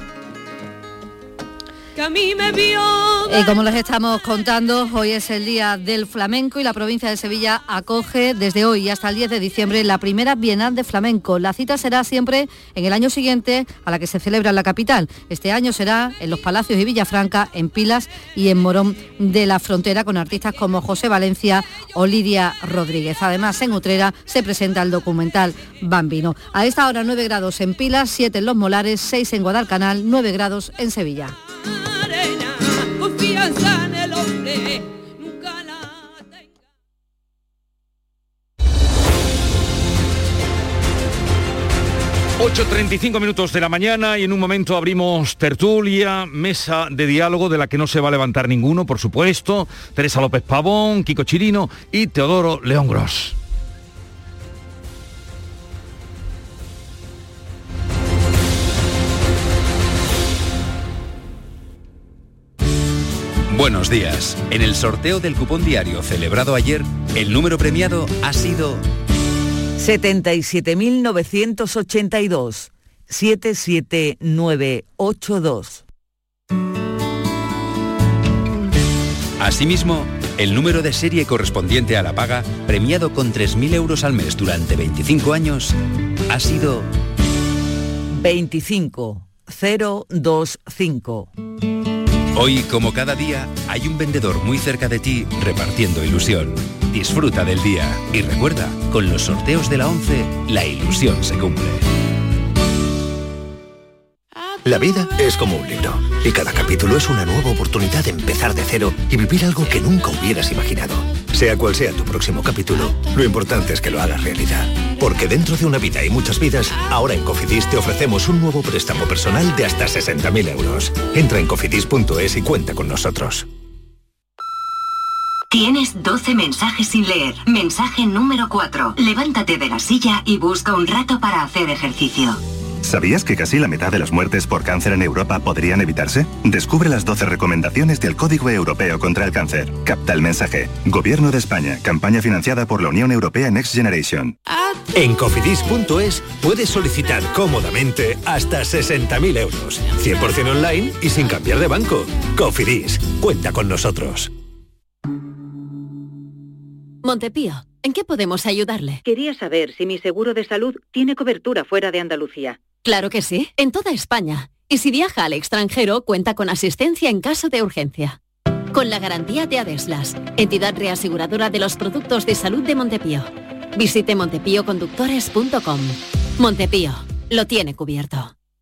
Y como les estamos contando, hoy es el Día del Flamenco y la provincia de Sevilla acoge desde hoy hasta el 10 de diciembre la primera Bienal de Flamenco. La cita será siempre en el año siguiente a la que se celebra en la capital. Este año será en los Palacios y Villafranca, en Pilas y en Morón de la Frontera con artistas como José Valencia o Lidia Rodríguez. Además, en Utrera se presenta el documental Bambino. A esta hora 9 grados en Pilas, 7 en Los Molares, 6 en Guadalcanal, 9 grados en Sevilla. Confianza nunca la tenga. 8.35 minutos de la mañana y en un momento abrimos tertulia, mesa de diálogo de la que no se va a levantar ninguno, por supuesto. Teresa López Pavón, Kiko Chirino y Teodoro León Gross. Buenos días. En el sorteo del cupón diario celebrado ayer, el número premiado ha sido 77.982. 77982. Asimismo, el número de serie correspondiente a la paga, premiado con 3.000 euros al mes durante 25 años, ha sido 25025. Hoy, como cada día, hay un vendedor muy cerca de ti repartiendo ilusión. Disfruta del día y recuerda, con los sorteos de la 11, la ilusión se cumple. La vida es como un libro y cada capítulo es una nueva oportunidad de empezar de cero y vivir algo que nunca hubieras imaginado. Sea cual sea tu próximo capítulo, lo importante es que lo hagas realidad. Porque dentro de una vida y muchas vidas, ahora en Cofidis te ofrecemos un nuevo préstamo personal de hasta 60.000 euros. Entra en cofidis.es y cuenta con nosotros. Tienes 12 mensajes sin leer. Mensaje número 4. Levántate de la silla y busca un rato para hacer ejercicio. ¿Sabías que casi la mitad de las muertes por cáncer en Europa podrían evitarse? Descubre las 12 recomendaciones del Código Europeo contra el Cáncer. Capta el mensaje. Gobierno de España. Campaña financiada por la Unión Europea Next Generation. En cofidis.es puedes solicitar cómodamente hasta 60.000 euros. 100% online y sin cambiar de banco. Cofidis, cuenta con nosotros. Montepío, ¿en qué podemos ayudarle? Quería saber si mi seguro de salud tiene cobertura fuera de Andalucía. Claro que sí, en toda España. Y si viaja al extranjero, cuenta con asistencia en caso de urgencia. Con la garantía de Adeslas, entidad reaseguradora de los productos de salud de Montepío. Visite montepíoconductores.com. Montepío, lo tiene cubierto.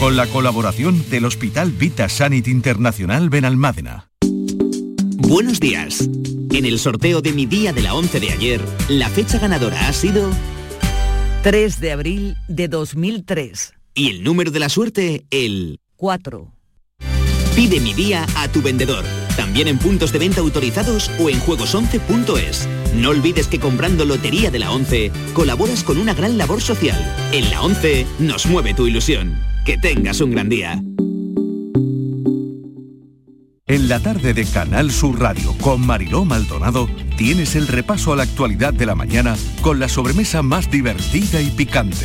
con la colaboración del Hospital Vita Sanit Internacional Benalmádena. Buenos días. En el sorteo de mi día de la 11 de ayer, la fecha ganadora ha sido 3 de abril de 2003. y el número de la suerte, el 4. Pide mi día a tu vendedor, también en puntos de venta autorizados o en juegos11.es. No olvides que comprando Lotería de la 11 colaboras con una gran labor social. En la 11 nos mueve tu ilusión. Que tengas un gran día. En la tarde de Canal Sur Radio con Mariló Maldonado tienes el repaso a la actualidad de la mañana con la sobremesa más divertida y picante,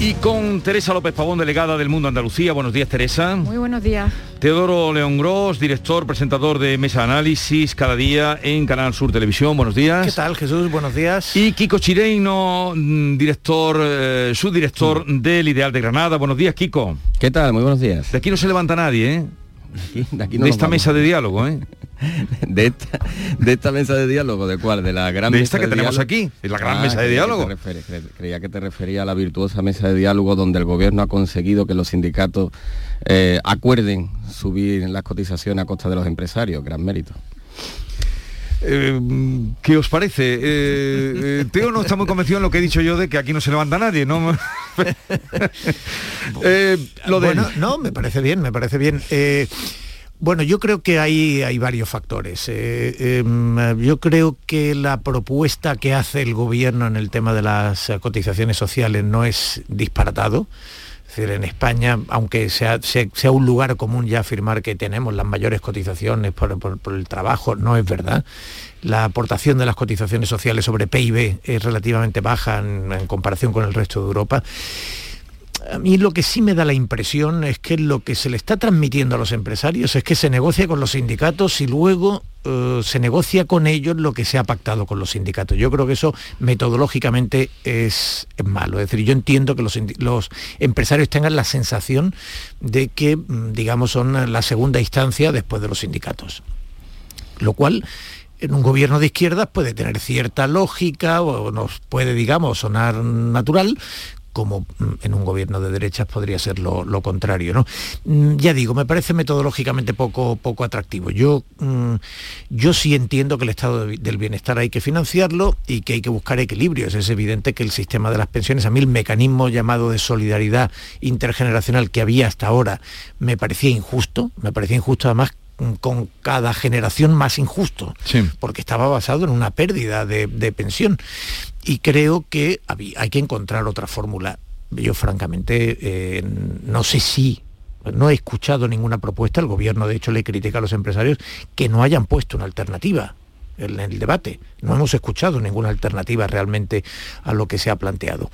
Y con Teresa López Pavón, delegada del Mundo Andalucía. Buenos días, Teresa. Muy buenos días. Teodoro León Gros, director, presentador de Mesa Análisis, cada día en Canal Sur Televisión. Buenos días. ¿Qué tal, Jesús? Buenos días. Y Kiko Chireino, mm, director, eh, subdirector del Ideal de Granada. Buenos días, Kiko. ¿Qué tal? Muy buenos días. De aquí no se levanta nadie, ¿eh? De, aquí, de, aquí no de esta vamos. mesa de diálogo, ¿eh? de, esta, de esta mesa de diálogo, ¿de cuál? De la gran de mesa esta que de tenemos diálogo? aquí, es la gran Ah, mesa de que diálogo. cre- creía que te refería a la virtuosa mesa de diálogo donde el gobierno ha conseguido que los sindicatos eh, acuerden subir las cotizaciones a costa de los empresarios. Gran mérito. Eh, ¿Qué os parece? Eh, Teo no está muy convencido en lo que he dicho yo de que aquí no se levanta nadie, ¿no? Eh, Bueno, no, me parece bien, me parece bien. Eh, bueno, yo creo que hay, hay varios factores. Eh, em, yo creo que la propuesta que hace el gobierno en el tema de las cotizaciones sociales no es disparatado. Es decir, en España, aunque sea, sea, un lugar común ya afirmar que tenemos las mayores cotizaciones por el trabajo, no es verdad. La aportación de las cotizaciones sociales sobre PIB es relativamente baja en- comparación con el resto de Europa. A mí lo que sí me da la impresión es que lo que se le está transmitiendo a los empresarios es que se negocia con los sindicatos y luego eh, se negocia con ellos lo que se ha pactado con los sindicatos. Yo creo que eso metodológicamente es, malo. Es decir, yo entiendo que los, los empresarios tengan la sensación de que, mm, digamos, son la segunda instancia después de los sindicatos. Lo cual en un gobierno de izquierdas puede tener cierta lógica o nos puede, digamos, sonar natural, como mm, en un gobierno de derechas podría ser lo, contrario. ¿no? Mm, Ya digo, me parece metodológicamente poco, poco atractivo. Yo, mm, yo sí entiendo que el estado de- del bienestar hay que financiarlo y que hay que buscar equilibrios. Es evidente que el sistema de las pensiones, a mí el mecanismo llamado de solidaridad intergeneracional que había hasta ahora me parecía injusto, me parecía injusto además con cada generación más injusto porque estaba basado en una pérdida de, de pensión. Y creo que hay que encontrar otra fórmula. Yo francamente eh, no sé si, no he escuchado ninguna propuesta, el gobierno de hecho le critica a los empresarios que no hayan puesto una alternativa en el debate. No hemos escuchado ninguna alternativa realmente a lo que se ha planteado.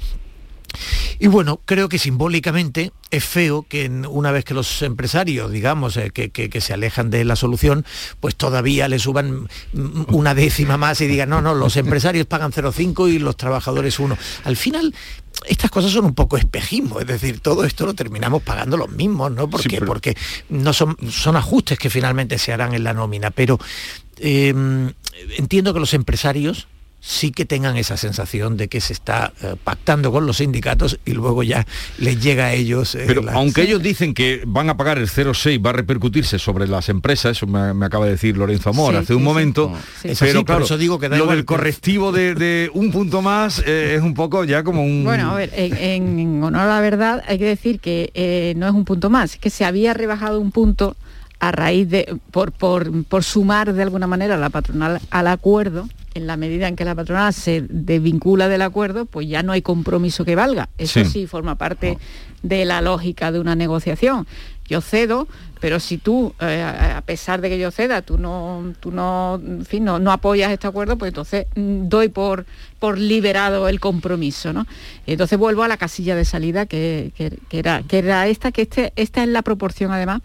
Y bueno, creo que simbólicamente es feo que una vez que los empresarios, digamos, eh, que, que- que se alejan de la solución, pues todavía le suban mm, una décima más y digan, no, no, los empresarios pagan 0,5 y los trabajadores 1. Al final, estas cosas son un poco espejismo, es decir, todo esto lo terminamos pagando los mismos, ¿no? Porque, porque no son, son ajustes que finalmente se harán en la nómina, pero eh, entiendo que los empresarios sí que tengan esa sensación de que se está eh, pactando con los sindicatos y luego ya les llega a ellos. eh, Pero aunque ellos dicen que van a pagar el 0,6, va a repercutirse sobre las empresas, eso me, me acaba de decir Lorenzo Amor Sí, hace un sí, momento, pero sí, por claro, eso digo que da lo igual del que- correctivo de, de un punto más eh, es un poco ya como un... Bueno, a ver, en, en honor a la verdad hay que decir que eh, no es un punto más, es que se había rebajado un punto a raíz de, por, por, por sumar de alguna manera a la patronal al acuerdo, en la medida en que la patronal se desvincula del acuerdo, pues ya no hay compromiso que valga. Eso Sí. sí, forma parte de la lógica de una negociación. Yo cedo, pero si tú, eh, a pesar de que yo ceda, tú no, tú no, en fin, no, no apoyas este acuerdo, pues entonces mm, doy por, por liberado el compromiso, ¿no? Entonces vuelvo a la casilla de salida que, que- que era, que era esta, que este, esta es la proporción además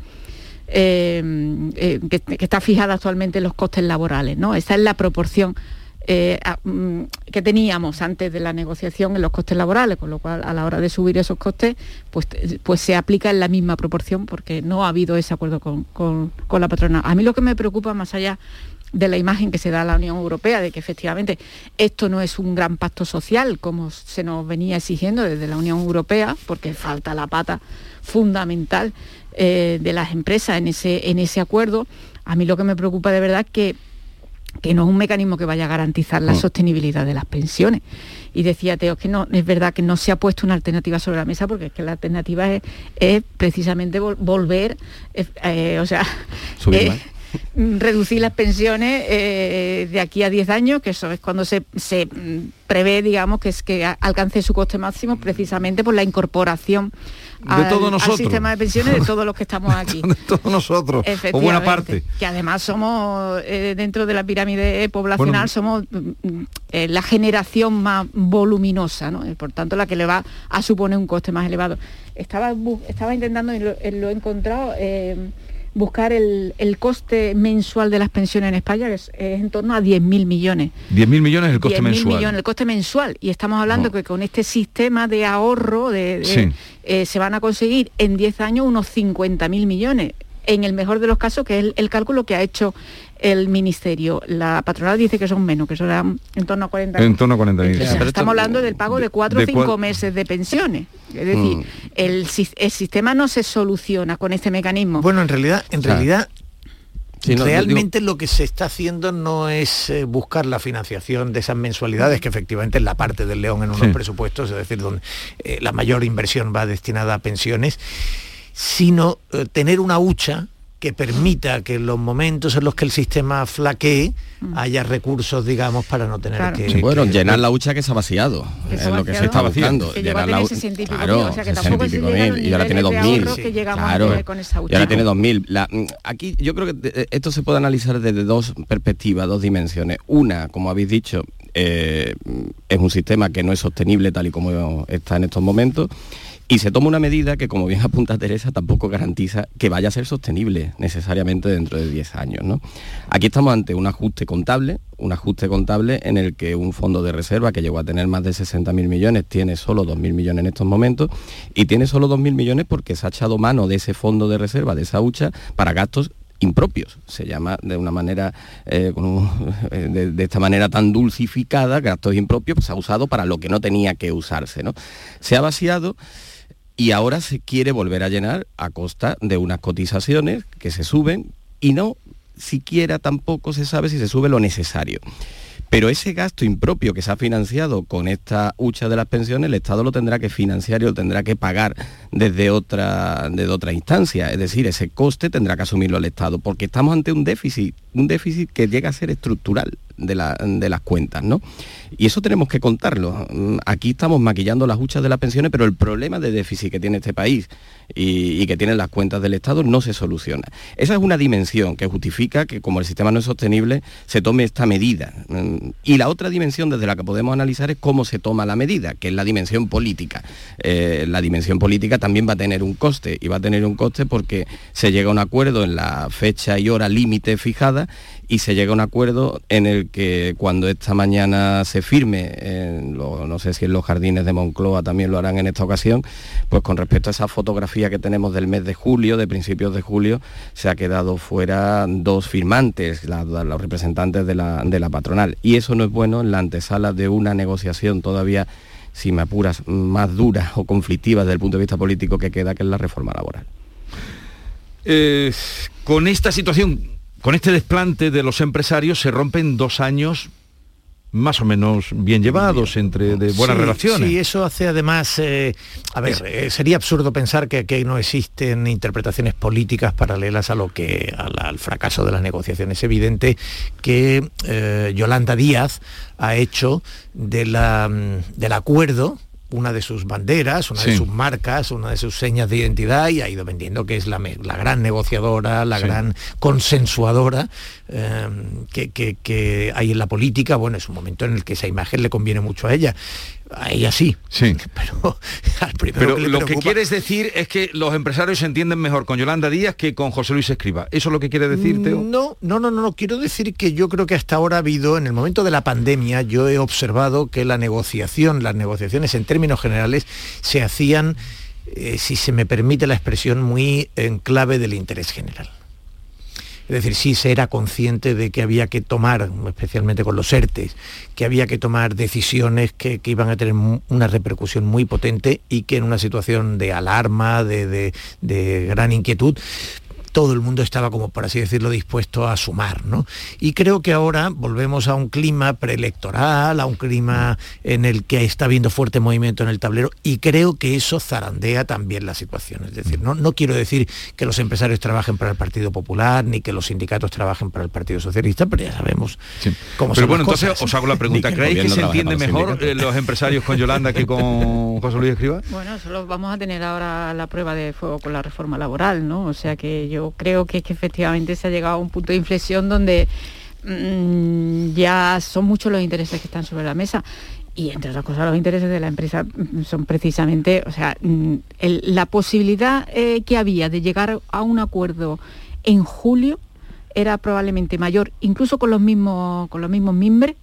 eh, eh, que, que está fijada actualmente en los costes laborales, ¿no? Esa es la proporción eh, mm, que teníamos antes de la negociación en los costes laborales, con lo cual a la hora de subir esos costes, pues, pues se aplica en la misma proporción porque no ha habido ese acuerdo con, con- con la patrona. A mí lo que me preocupa más allá de la imagen que se da a la Unión Europea de que efectivamente esto no es un gran pacto social como se nos venía exigiendo desde la Unión Europea, porque falta la pata fundamental eh, de las empresas en ese, en ese acuerdo. A mí lo que me preocupa de verdad es que que no es un mecanismo que vaya a garantizar la Mm. sostenibilidad de las pensiones. Y decía Teo que no, es verdad que no se ha puesto una alternativa sobre la mesa porque es que la alternativa es, es precisamente vol- volver, eh, eh, o sea, eh, reducir las pensiones eh, de aquí a 10 años, que eso es cuando se, se, mm, prevé, digamos, que es que alcance su coste máximo precisamente por la incorporación al, todos al nosotros. sistema de pensiones de todos los que estamos aquí. de todos nosotros, o buena parte. Que además somos, eh, dentro de la pirámide poblacional, Bueno, somos mm, eh, la generación más voluminosa, ¿no? Por tanto la que le va a suponer un coste más elevado. Estaba, estaba intentando, y lo, eh, lo he encontrado, eh, buscar el, el coste mensual de las pensiones en España, que es, es en torno a 10.000 millones. 10.000 millones el coste 10.000 mensual. millones, el coste mensual. Y estamos hablando que con este sistema de ahorro de, de- Sí. eh, se van a conseguir en 10 años unos 50.000 millones. En el mejor de los casos, que es el, el cálculo que ha hecho el ministerio. La patronal dice que son menos, que son en torno a 40 En torno a 40.000. o sea, Pero esto- estamos hablando del pago de cuatro o de cinco cua- meses de pensiones. Es decir, Mm. el, sis- el sistema no se soluciona con este mecanismo. Bueno, en realidad, en realidad Sí, no, realmente lo que se está haciendo no es eh, buscar la financiación de esas mensualidades, que efectivamente es la parte del león en unos Sí. presupuestos, es decir, donde eh, la mayor inversión va destinada a pensiones, sino eh, tener una hucha que permita que en los momentos en los que el sistema flaquee haya recursos, digamos, para no tener Claro. que... Sí, bueno, que- llenar la hucha que se ha vaciado. Que Es lo que se está buscando. que llegó a llenar tener la 60 y pico claro, mil, o sea, que 60 y tampoco se mil, ahora tiene niveles de 2.000. ahorro que llegamos a Claro. tener con esa hucha. Y ahora tiene 2.000. La- mm, aquí yo creo que eh, esto se puede analizar desde dos perspectivas, dos dimensiones. Una, como habéis dicho, eh, es un sistema que no es sostenible tal y como está en estos momentos. Y se toma una medida que, como bien apunta Teresa, tampoco garantiza que vaya a ser sostenible necesariamente dentro de 10 años. ¿no? Aquí estamos ante un ajuste contable, un ajuste contable en el que un fondo de reserva que llegó a tener más de 60.000 millones tiene solo 2.000 millones en estos momentos y tiene solo 2.000 millones porque se ha echado mano de ese fondo de reserva, de esa hucha, para gastos impropios. Se llama de una manera, eh, eh, de, de esta manera tan dulcificada, gastos impropios, pues se ha usado para lo que no tenía que usarse. ¿no? Se ha vaciado y ahora se quiere volver a llenar a costa de unas cotizaciones que se suben y no siquiera tampoco se sabe si se sube lo necesario. Pero ese gasto impropio que se ha financiado con esta hucha de las pensiones, el Estado lo tendrá que financiar y lo tendrá que pagar desde otra, desde otra instancia. Es decir, ese coste tendrá que asumirlo el Estado, porque estamos ante un déficit, un déficit que llega a ser estructural de, la- de las cuentas, ¿no? Y eso tenemos que contarlo. Aquí estamos maquillando las huchas de las pensiones, pero el problema de déficit que tiene este país y, que tienen las cuentas del Estado no se soluciona. Esa es una dimensión que justifica que como el sistema no es sostenible, se tome esta medida. Y la otra dimensión desde la que podemos analizar es cómo se toma la medida, que es la dimensión política. Eh, la dimensión política también va a tener un coste, y va a tener un coste porque se llega a un acuerdo en la fecha y hora límite fijada y se llega a un acuerdo en el que cuando esta mañana se firme, no sé si en los jardines de Moncloa también lo harán en esta ocasión, pues con respecto a esa fotografía que tenemos del mes de julio, de principios de julio, se ha quedado fuera dos firmantes, los representantes de la, de la patronal. Y eso no es bueno en la antesala de una negociación todavía, si me apuras, más dura o conflictiva desde el punto de vista político que queda, que es la reforma laboral. Eh, con esta situación, con este desplante de los empresarios, se rompen dos años más o menos bien llevados, entre de buenas Sí, relaciones. Sí, eso hace además, eh, a ver, eh, sería absurdo pensar que aquí no existen interpretaciones políticas paralelas a lo que al, al fracaso de las negociaciones. Es evidente que eh, Yolanda Díaz ha hecho de la, mm, del acuerdo una de sus banderas, una de sus marcas, una de sus señas de identidad y ha ido vendiendo que es la, gran negociadora, la Sí. gran consensuadora eh, que, que- que hay en la política. Bueno, es un momento en el que esa imagen le conviene mucho a ella. A ella sí. Sí. Pero al primero Pero que le lo que quieres decir es que los empresarios se entienden mejor con Yolanda Díaz que con José Luis Escriba. ¿Eso es lo que quiere decir, Teo? No, no, no, no, no. Quiero decir que yo creo que hasta ahora ha habido, en el momento de la pandemia, yo he observado que la negociación, las negociaciones en términos generales, se hacían, eh, si se me permite la expresión, muy en clave del interés general. Es decir, sí se era consciente de que había que tomar, especialmente con los ERTES, que había que tomar decisiones que, iban a tener una repercusión muy potente y que en una situación de alarma, de- de gran inquietud, todo el mundo estaba como por así decirlo dispuesto a sumar, ¿no? Y creo que ahora volvemos a un clima preelectoral, a un clima en el que está habiendo fuerte movimiento en el tablero y creo que eso zarandea también la situación. Es decir, no, no quiero decir que los empresarios trabajen para el Partido Popular ni que los sindicatos trabajen para el Partido Socialista, pero ya sabemos cómo Pero son bueno, las entonces cosas. os hago la pregunta, ¿creéis que se entiende los mejor sindicatos. eh, los empresarios con Yolanda que con José Luis Escriba? Bueno, solo vamos a tener ahora la prueba de fuego con la reforma laboral, ¿no? O sea que yo creo que, que efectivamente se ha llegado a un punto de inflexión donde mm, ya son muchos los intereses que están sobre la mesa. Y entre otras cosas, los intereses de la empresa son precisamente, o sea, mm, la posibilidad eh, que había de llegar a un acuerdo en julio era probablemente mayor, incluso con los mismos, con los mismos mimbres,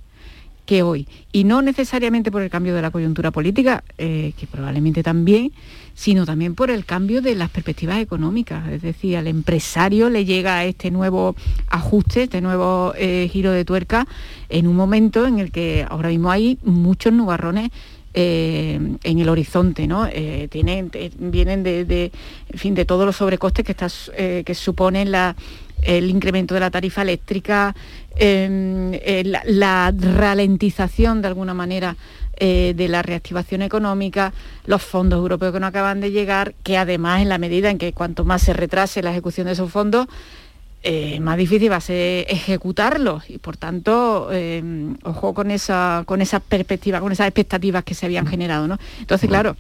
que hoy. Y no necesariamente por el cambio de la coyuntura política, eh, que probablemente también, sino también por el cambio de las perspectivas económicas. Es decir, al empresario le llega este nuevo ajuste, este nuevo eh, giro de tuerca, en un momento en el que ahora mismo hay muchos nubarrones eh, en el horizonte, ¿no? Tienen, vienen de, fin, de todos los sobrecostes que, está, que suponen la, el incremento de la tarifa eléctrica, eh, eh, la, la ralentización de alguna manera eh, de la reactivación económica, los fondos europeos que no acaban de llegar, que además en la medida en que cuanto más se retrase la ejecución de esos fondos, eh, más difícil va a ser ejecutarlos y por tanto eh, ojo con esa con esa perspectiva con esas expectativas que se habían generado ¿no? entonces claro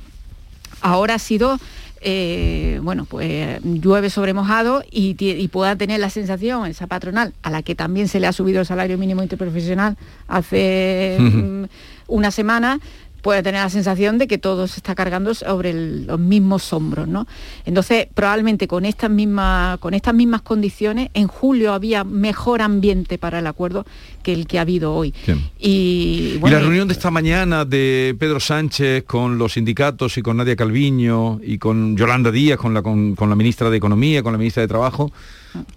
ahora ha sido eh, bueno pues llueve sobre mojado y, pueda tener la sensación esa patronal a la que también se le ha subido el salario mínimo interprofesional hace mm, una semana puede tener la sensación de que todo se está cargando sobre el- los mismos hombros, ¿no? Entonces, probablemente con estas mismas, con estas mismas condiciones, en julio había mejor ambiente para el acuerdo que el que ha habido hoy. Y, la reunión de esta mañana de Pedro Sánchez con los sindicatos y con Nadia Calviño y con Yolanda Díaz, con la, con, con la ministra de Economía, con la ministra de Trabajo,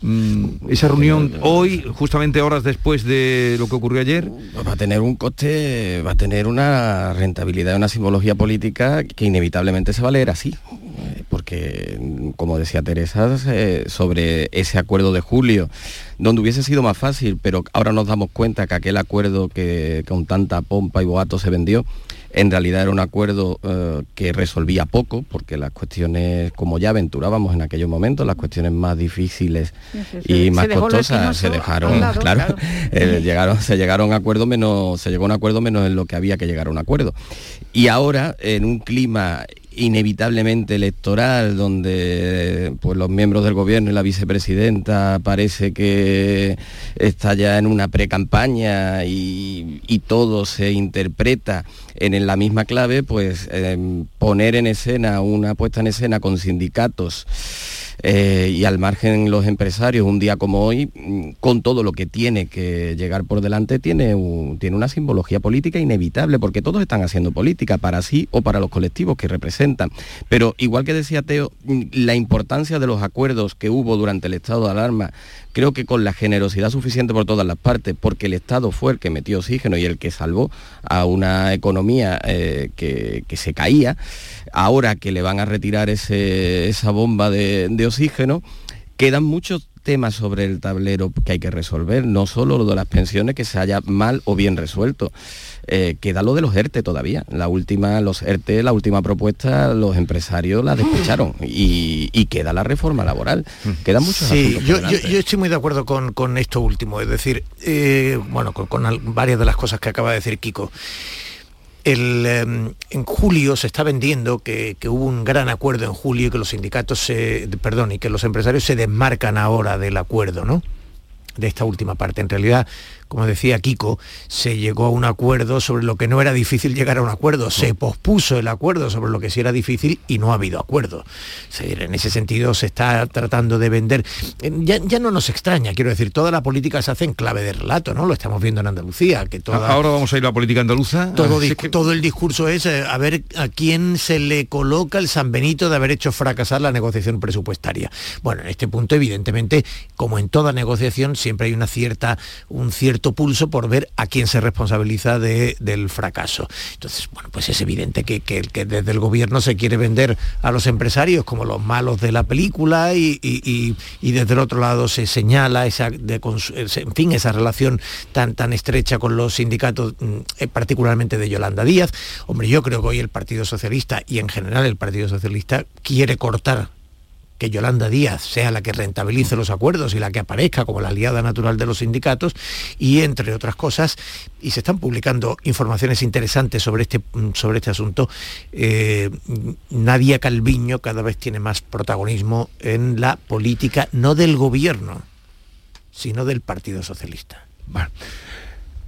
mm, esa reunión hoy, justamente horas después de lo que ocurrió ayer, Pues va a tener un coste, va a tener una rentabilidad, una simbología política que inevitablemente se va a leer así. Mm, como decía Teresa, eh, sobre ese acuerdo de julio, donde hubiese sido más fácil, pero ahora nos damos cuenta que aquel acuerdo que con tanta pompa y boato se vendió, en realidad era un acuerdo eh, que resolvía poco, porque las cuestiones, como ya aventurábamos en aquellos momentos, las cuestiones más difíciles Sí, sí, se- y más costosas se dejaron, lado, claro, claro. eh, llegaron, se llegaron a acuerdo menos, se llegó a un acuerdo menos en lo que había que llegar a un acuerdo. Y ahora, en un clima inevitablemente electoral, donde pues los miembros del gobierno y la vicepresidenta parece que está ya en una pre-campaña y, y todo se interpreta en, la misma clave, pues em, poner en escena una puesta en escena con sindicatos eh, y al margen los empresarios un día como hoy, mm, con todo lo que tiene que llegar por delante, tiene, tiene una simbología política inevitable, porque todos están haciendo política para sí o para los colectivos que representan. Pero igual que decía Teo, mm, la importancia de los acuerdos que hubo durante el estado de alarma, creo que con la generosidad suficiente por todas las partes, porque el Estado fue el que metió oxígeno y el que salvó a una economía eh, que, que se caía, ahora que le van a retirar ese- esa bomba de, de oxígeno, quedan muchos temas sobre el tablero que hay que resolver, no solo lo de las pensiones que se haya mal o bien resuelto. Eh, queda lo de los ERTE todavía. La última, los ERTE, la última propuesta, los empresarios la despecharon y, y queda la reforma laboral. Quedan muchos Sí, yo, yo- delante. yo estoy muy de acuerdo con, con esto último, es decir, eh, bueno, con, varias de las cosas que acaba de decir Kiko. El, eh, en julio se está vendiendo que, que hubo un gran acuerdo en julio y que los sindicatos se, perdón, y que los empresarios se desmarcan ahora del acuerdo, ¿no? De esta última parte. En realidad, como decía Kiko, se llegó a un acuerdo sobre lo que no era difícil llegar a un acuerdo. Se pospuso el acuerdo sobre lo que sí era difícil y no ha habido acuerdo. En ese sentido se está tratando de vender. Eh, Ya, ya no nos extraña, quiero decir, toda la política se hace en clave de relato, ¿no? Lo estamos viendo en Andalucía, que toda, ahora vamos a ir a la política andaluza. todo, que- todo el discurso es eh, a ver a quién se le coloca el San Benito de haber hecho fracasar la negociación presupuestaria. Bueno, en este punto, evidentemente, como en toda negociación, siempre siempre hay una cierta, un cierto pulso por ver a quién se responsabiliza de- del fracaso. Entonces, bueno, pues es evidente que, que- que desde el gobierno se quiere vender a los empresarios como los malos de la película y, y- y- y desde el otro lado se señala esa, de en fin, esa relación tan, tan estrecha con los sindicatos, mm, eh, particularmente de Yolanda Díaz. Hombre, yo creo que hoy el Partido Socialista y en general el Partido Socialista quiere cortar que Yolanda Díaz sea la que rentabilice los acuerdos y la que aparezca como la aliada natural de los sindicatos y entre otras cosas, y se están publicando informaciones interesantes sobre este, mm, sobre este asunto, eh, Nadia Calviño cada vez tiene más protagonismo en la política, no del gobierno, sino del Partido Socialista.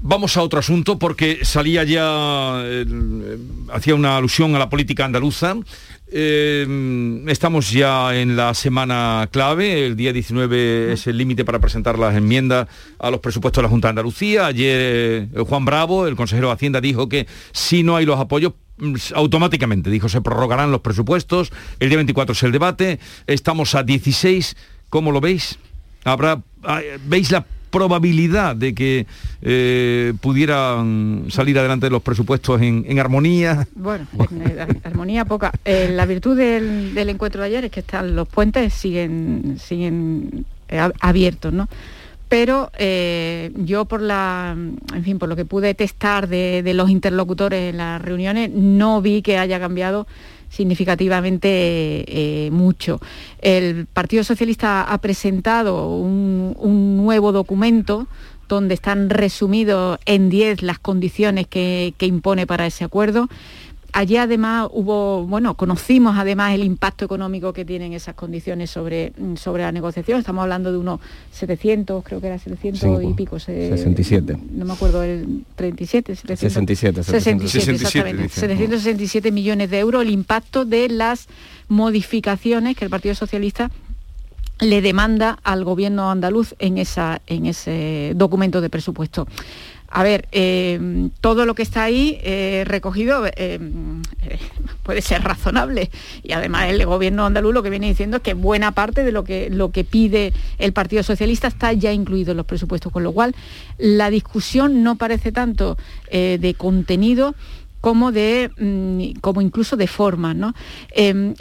Vamos a otro asunto porque salía ya, eh, hacía una alusión a la política andaluza. Eh, estamos ya en la semana clave, el día 19 es el límite para presentar las enmiendas a los presupuestos de la Junta de Andalucía. Ayer eh, Juan Bravo, el consejero de Hacienda, dijo que si no hay los apoyos, mm, automáticamente, dijo, se prorrogarán los presupuestos, el día 24 es el debate, estamos a 16, ¿cómo lo veis? Habrá, ah, ¿Veis la probabilidad de que eh, pudieran salir adelante los presupuestos en, armonía? Bueno, en, ar- armonía poca. Eh, la virtud del, encuentro de ayer es que están los puentes siguen siguen eh, ab- abiertos, ¿no? Pero yo por la, en fin, por lo que pude testar de los interlocutores en las reuniones, no vi que haya cambiado significativamente eh, mucho. El Partido Socialista ha presentado un, nuevo documento donde están resumidos en 10 las condiciones que impone para ese acuerdo. Allí además hubo, bueno, conocimos además el impacto económico que tienen esas condiciones sobre, sobre la negociación. Estamos hablando de unos 700, creo que era 700 y pico. se- 67. No me acuerdo, el 37, 700. 67, 67, 67, exactamente. dice. 767 millones de euros, el impacto de las modificaciones que el Partido Socialista le demanda al gobierno andaluz en, esa, en ese documento de presupuesto. A ver, eh, todo lo que está ahí eh, recogido eh, puede ser razonable. Y además el gobierno andaluz lo que viene diciendo es que buena parte de lo que, lo que pide el Partido Socialista está ya incluido en los presupuestos, con lo cual la discusión no parece tanto de contenido como de mm, como incluso de formas ¿no? Eh,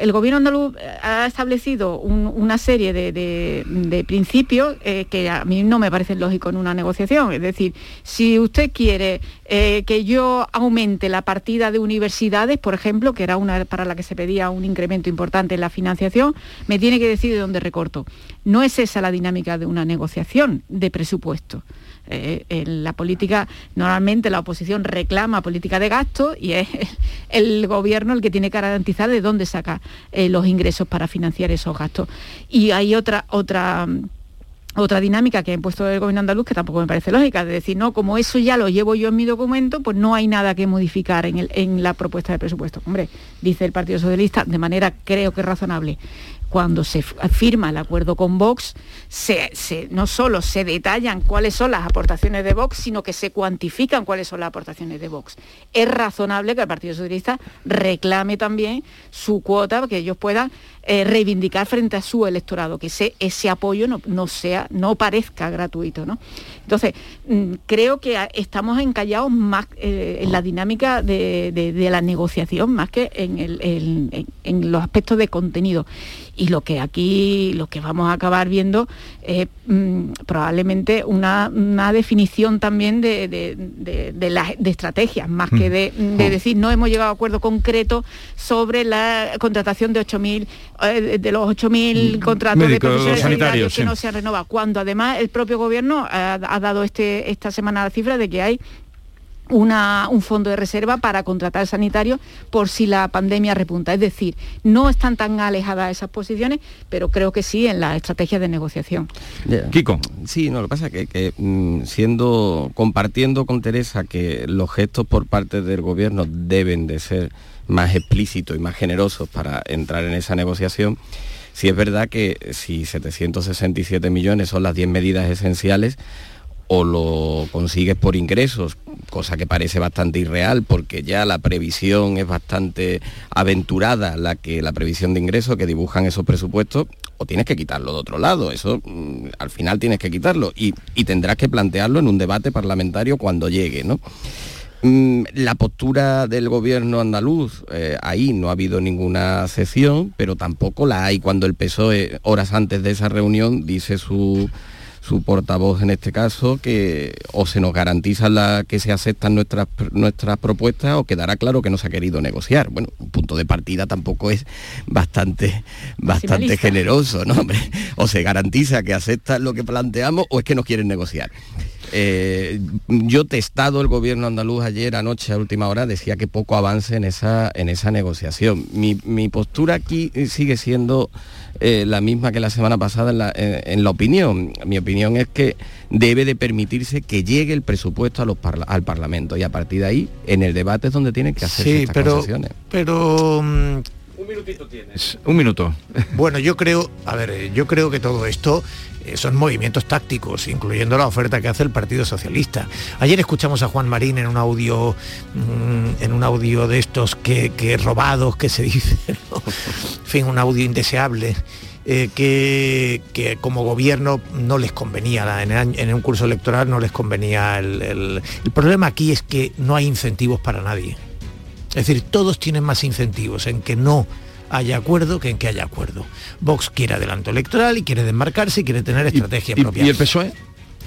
el, gobierno andaluz ha establecido un- una serie de, de- de principios eh, que a mí no me parecen lógicos en una negociación. Es decir si usted quiere eh, que yo aumente la partida de universidades por ejemplo que era una para la que se pedía un incremento importante en la financiación me tiene que decir de dónde recorto. No es esa la dinámica de una negociación de presupuesto eh, en la política, normalmente la oposición reclama política de gasto y es el gobierno el que tiene que garantizar de dónde saca eh, los ingresos para financiar esos gastos. Y hay otra, otra mm, otra dinámica que ha impuesto el gobierno andaluz que tampoco me parece lógica, de decir, no, como eso ya lo llevo yo en mi documento, pues no hay nada que modificar en, el- en la propuesta de presupuesto. Hombre, dice el Partido Socialista, de manera creo que razonable, cuando se firma el acuerdo con Vox, no solo se detallan cuáles son las aportaciones de Vox, sino que se cuantifican cuáles son las aportaciones de Vox. Es razonable que el Partido Socialista reclame también su cuota, que ellos puedan eh, reivindicar frente a su electorado, que ese, apoyo no, sea, no parezca gratuito. ¿no? Entonces, mm, creo que estamos encallados más eh, en la dinámica de, la negociación, más que en los aspectos de contenido. Y lo que aquí, lo que vamos a acabar viendo es mm, probablemente una, una definición también de, de- de- de las- de estrategias, más que de, de decir no hemos llegado a acuerdo concreto sobre la contratación de 8.000, eh, de- de los 8.000 contratos de Médicos, profesores sanitarios, sanitarios que sí. no se han renovado, cuando además el propio gobierno ha, ha dado este, esta semana la cifra de que hay una- un fondo de reserva para contratar sanitarios por si la pandemia repunta. Es decir, no están tan alejadas esas posiciones, pero creo que sí en la estrategia de negociación. Kiko. Sí, no, lo que pasa es que, que, mm, siendo, compartiendo con Teresa que los gestos por parte del gobierno deben de ser más explícitos y más generosos para entrar en esa negociación, sí es verdad que si 767 millones son las 10 medidas esenciales, o lo consigues por ingresos, cosa que parece bastante irreal porque ya la previsión es bastante aventurada, la que la previsión de ingresos que dibujan esos presupuestos, o tienes que quitarlo de otro lado, eso mm, al final tienes que quitarlo y, y tendrás que plantearlo en un debate parlamentario cuando llegue, ¿no? Mm, La postura del gobierno andaluz, eh, ahí no ha habido ninguna cesión, pero tampoco la hay cuando el PSOE, horas antes de esa reunión, dice su, su portavoz en este caso, que o se nos garantiza la, que se aceptan nuestras, nuestras propuestas o quedará claro que no se ha querido negociar. Bueno, un punto de partida tampoco es bastante, bastante generoso, ¿no? Hombre, O se garantiza que aceptan lo que planteamos o es que no quieren negociar. Eh, yo testado el gobierno andaluz ayer anoche a última hora decía que poco avance en esa en esa negociación. Mi, mi postura aquí sigue siendo eh, la misma que la semana pasada en la, en- en la opinión. Mi opinión es que debe de permitirse que llegue el presupuesto a los parla- al parlamento y a partir de ahí en el debate es donde tienen que hacerse Sí, estas pero, concesiones. pero Un minuto. Bueno, yo creo, a ver, eh, yo creo que todo esto eh, son movimientos tácticos, incluyendo la oferta que hace el Partido Socialista. Ayer escuchamos a Juan Marín en un audio, mm, en un audio de estos que, que robados, que se dice, ¿no? en fin, un audio indeseable. eh, que, que como gobierno no les convenía, en, el- en un curso electoral no les convenía. El, el- el problema aquí es que no hay incentivos para nadie. Es decir, todos tienen más incentivos en que no haya acuerdo que en que haya acuerdo. Vox quiere adelanto electoral y quiere desmarcarse y quiere tener estrategia y- propia. y el PSOE?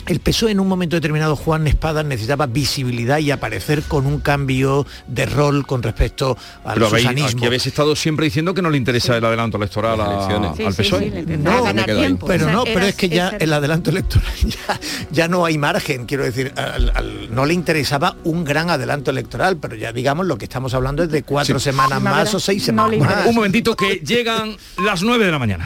El PSOE en un momento determinado, Juan Espada, necesitaba visibilidad y aparecer con un cambio de rol con respecto al Pero habéis, susanismo. aquí habéis estado siempre diciendo que no le interesa el adelanto electoral a- al PSOE. No, pero no, pero es que ya el adelanto electoral ya, ya no hay margen, quiero decir, al- al- no le interesaba un gran adelanto electoral, pero ya digamos lo que estamos hablando es de cuatro Sí. semanas más o seis semanas más. Un momentito que llegan las 9 de la mañana.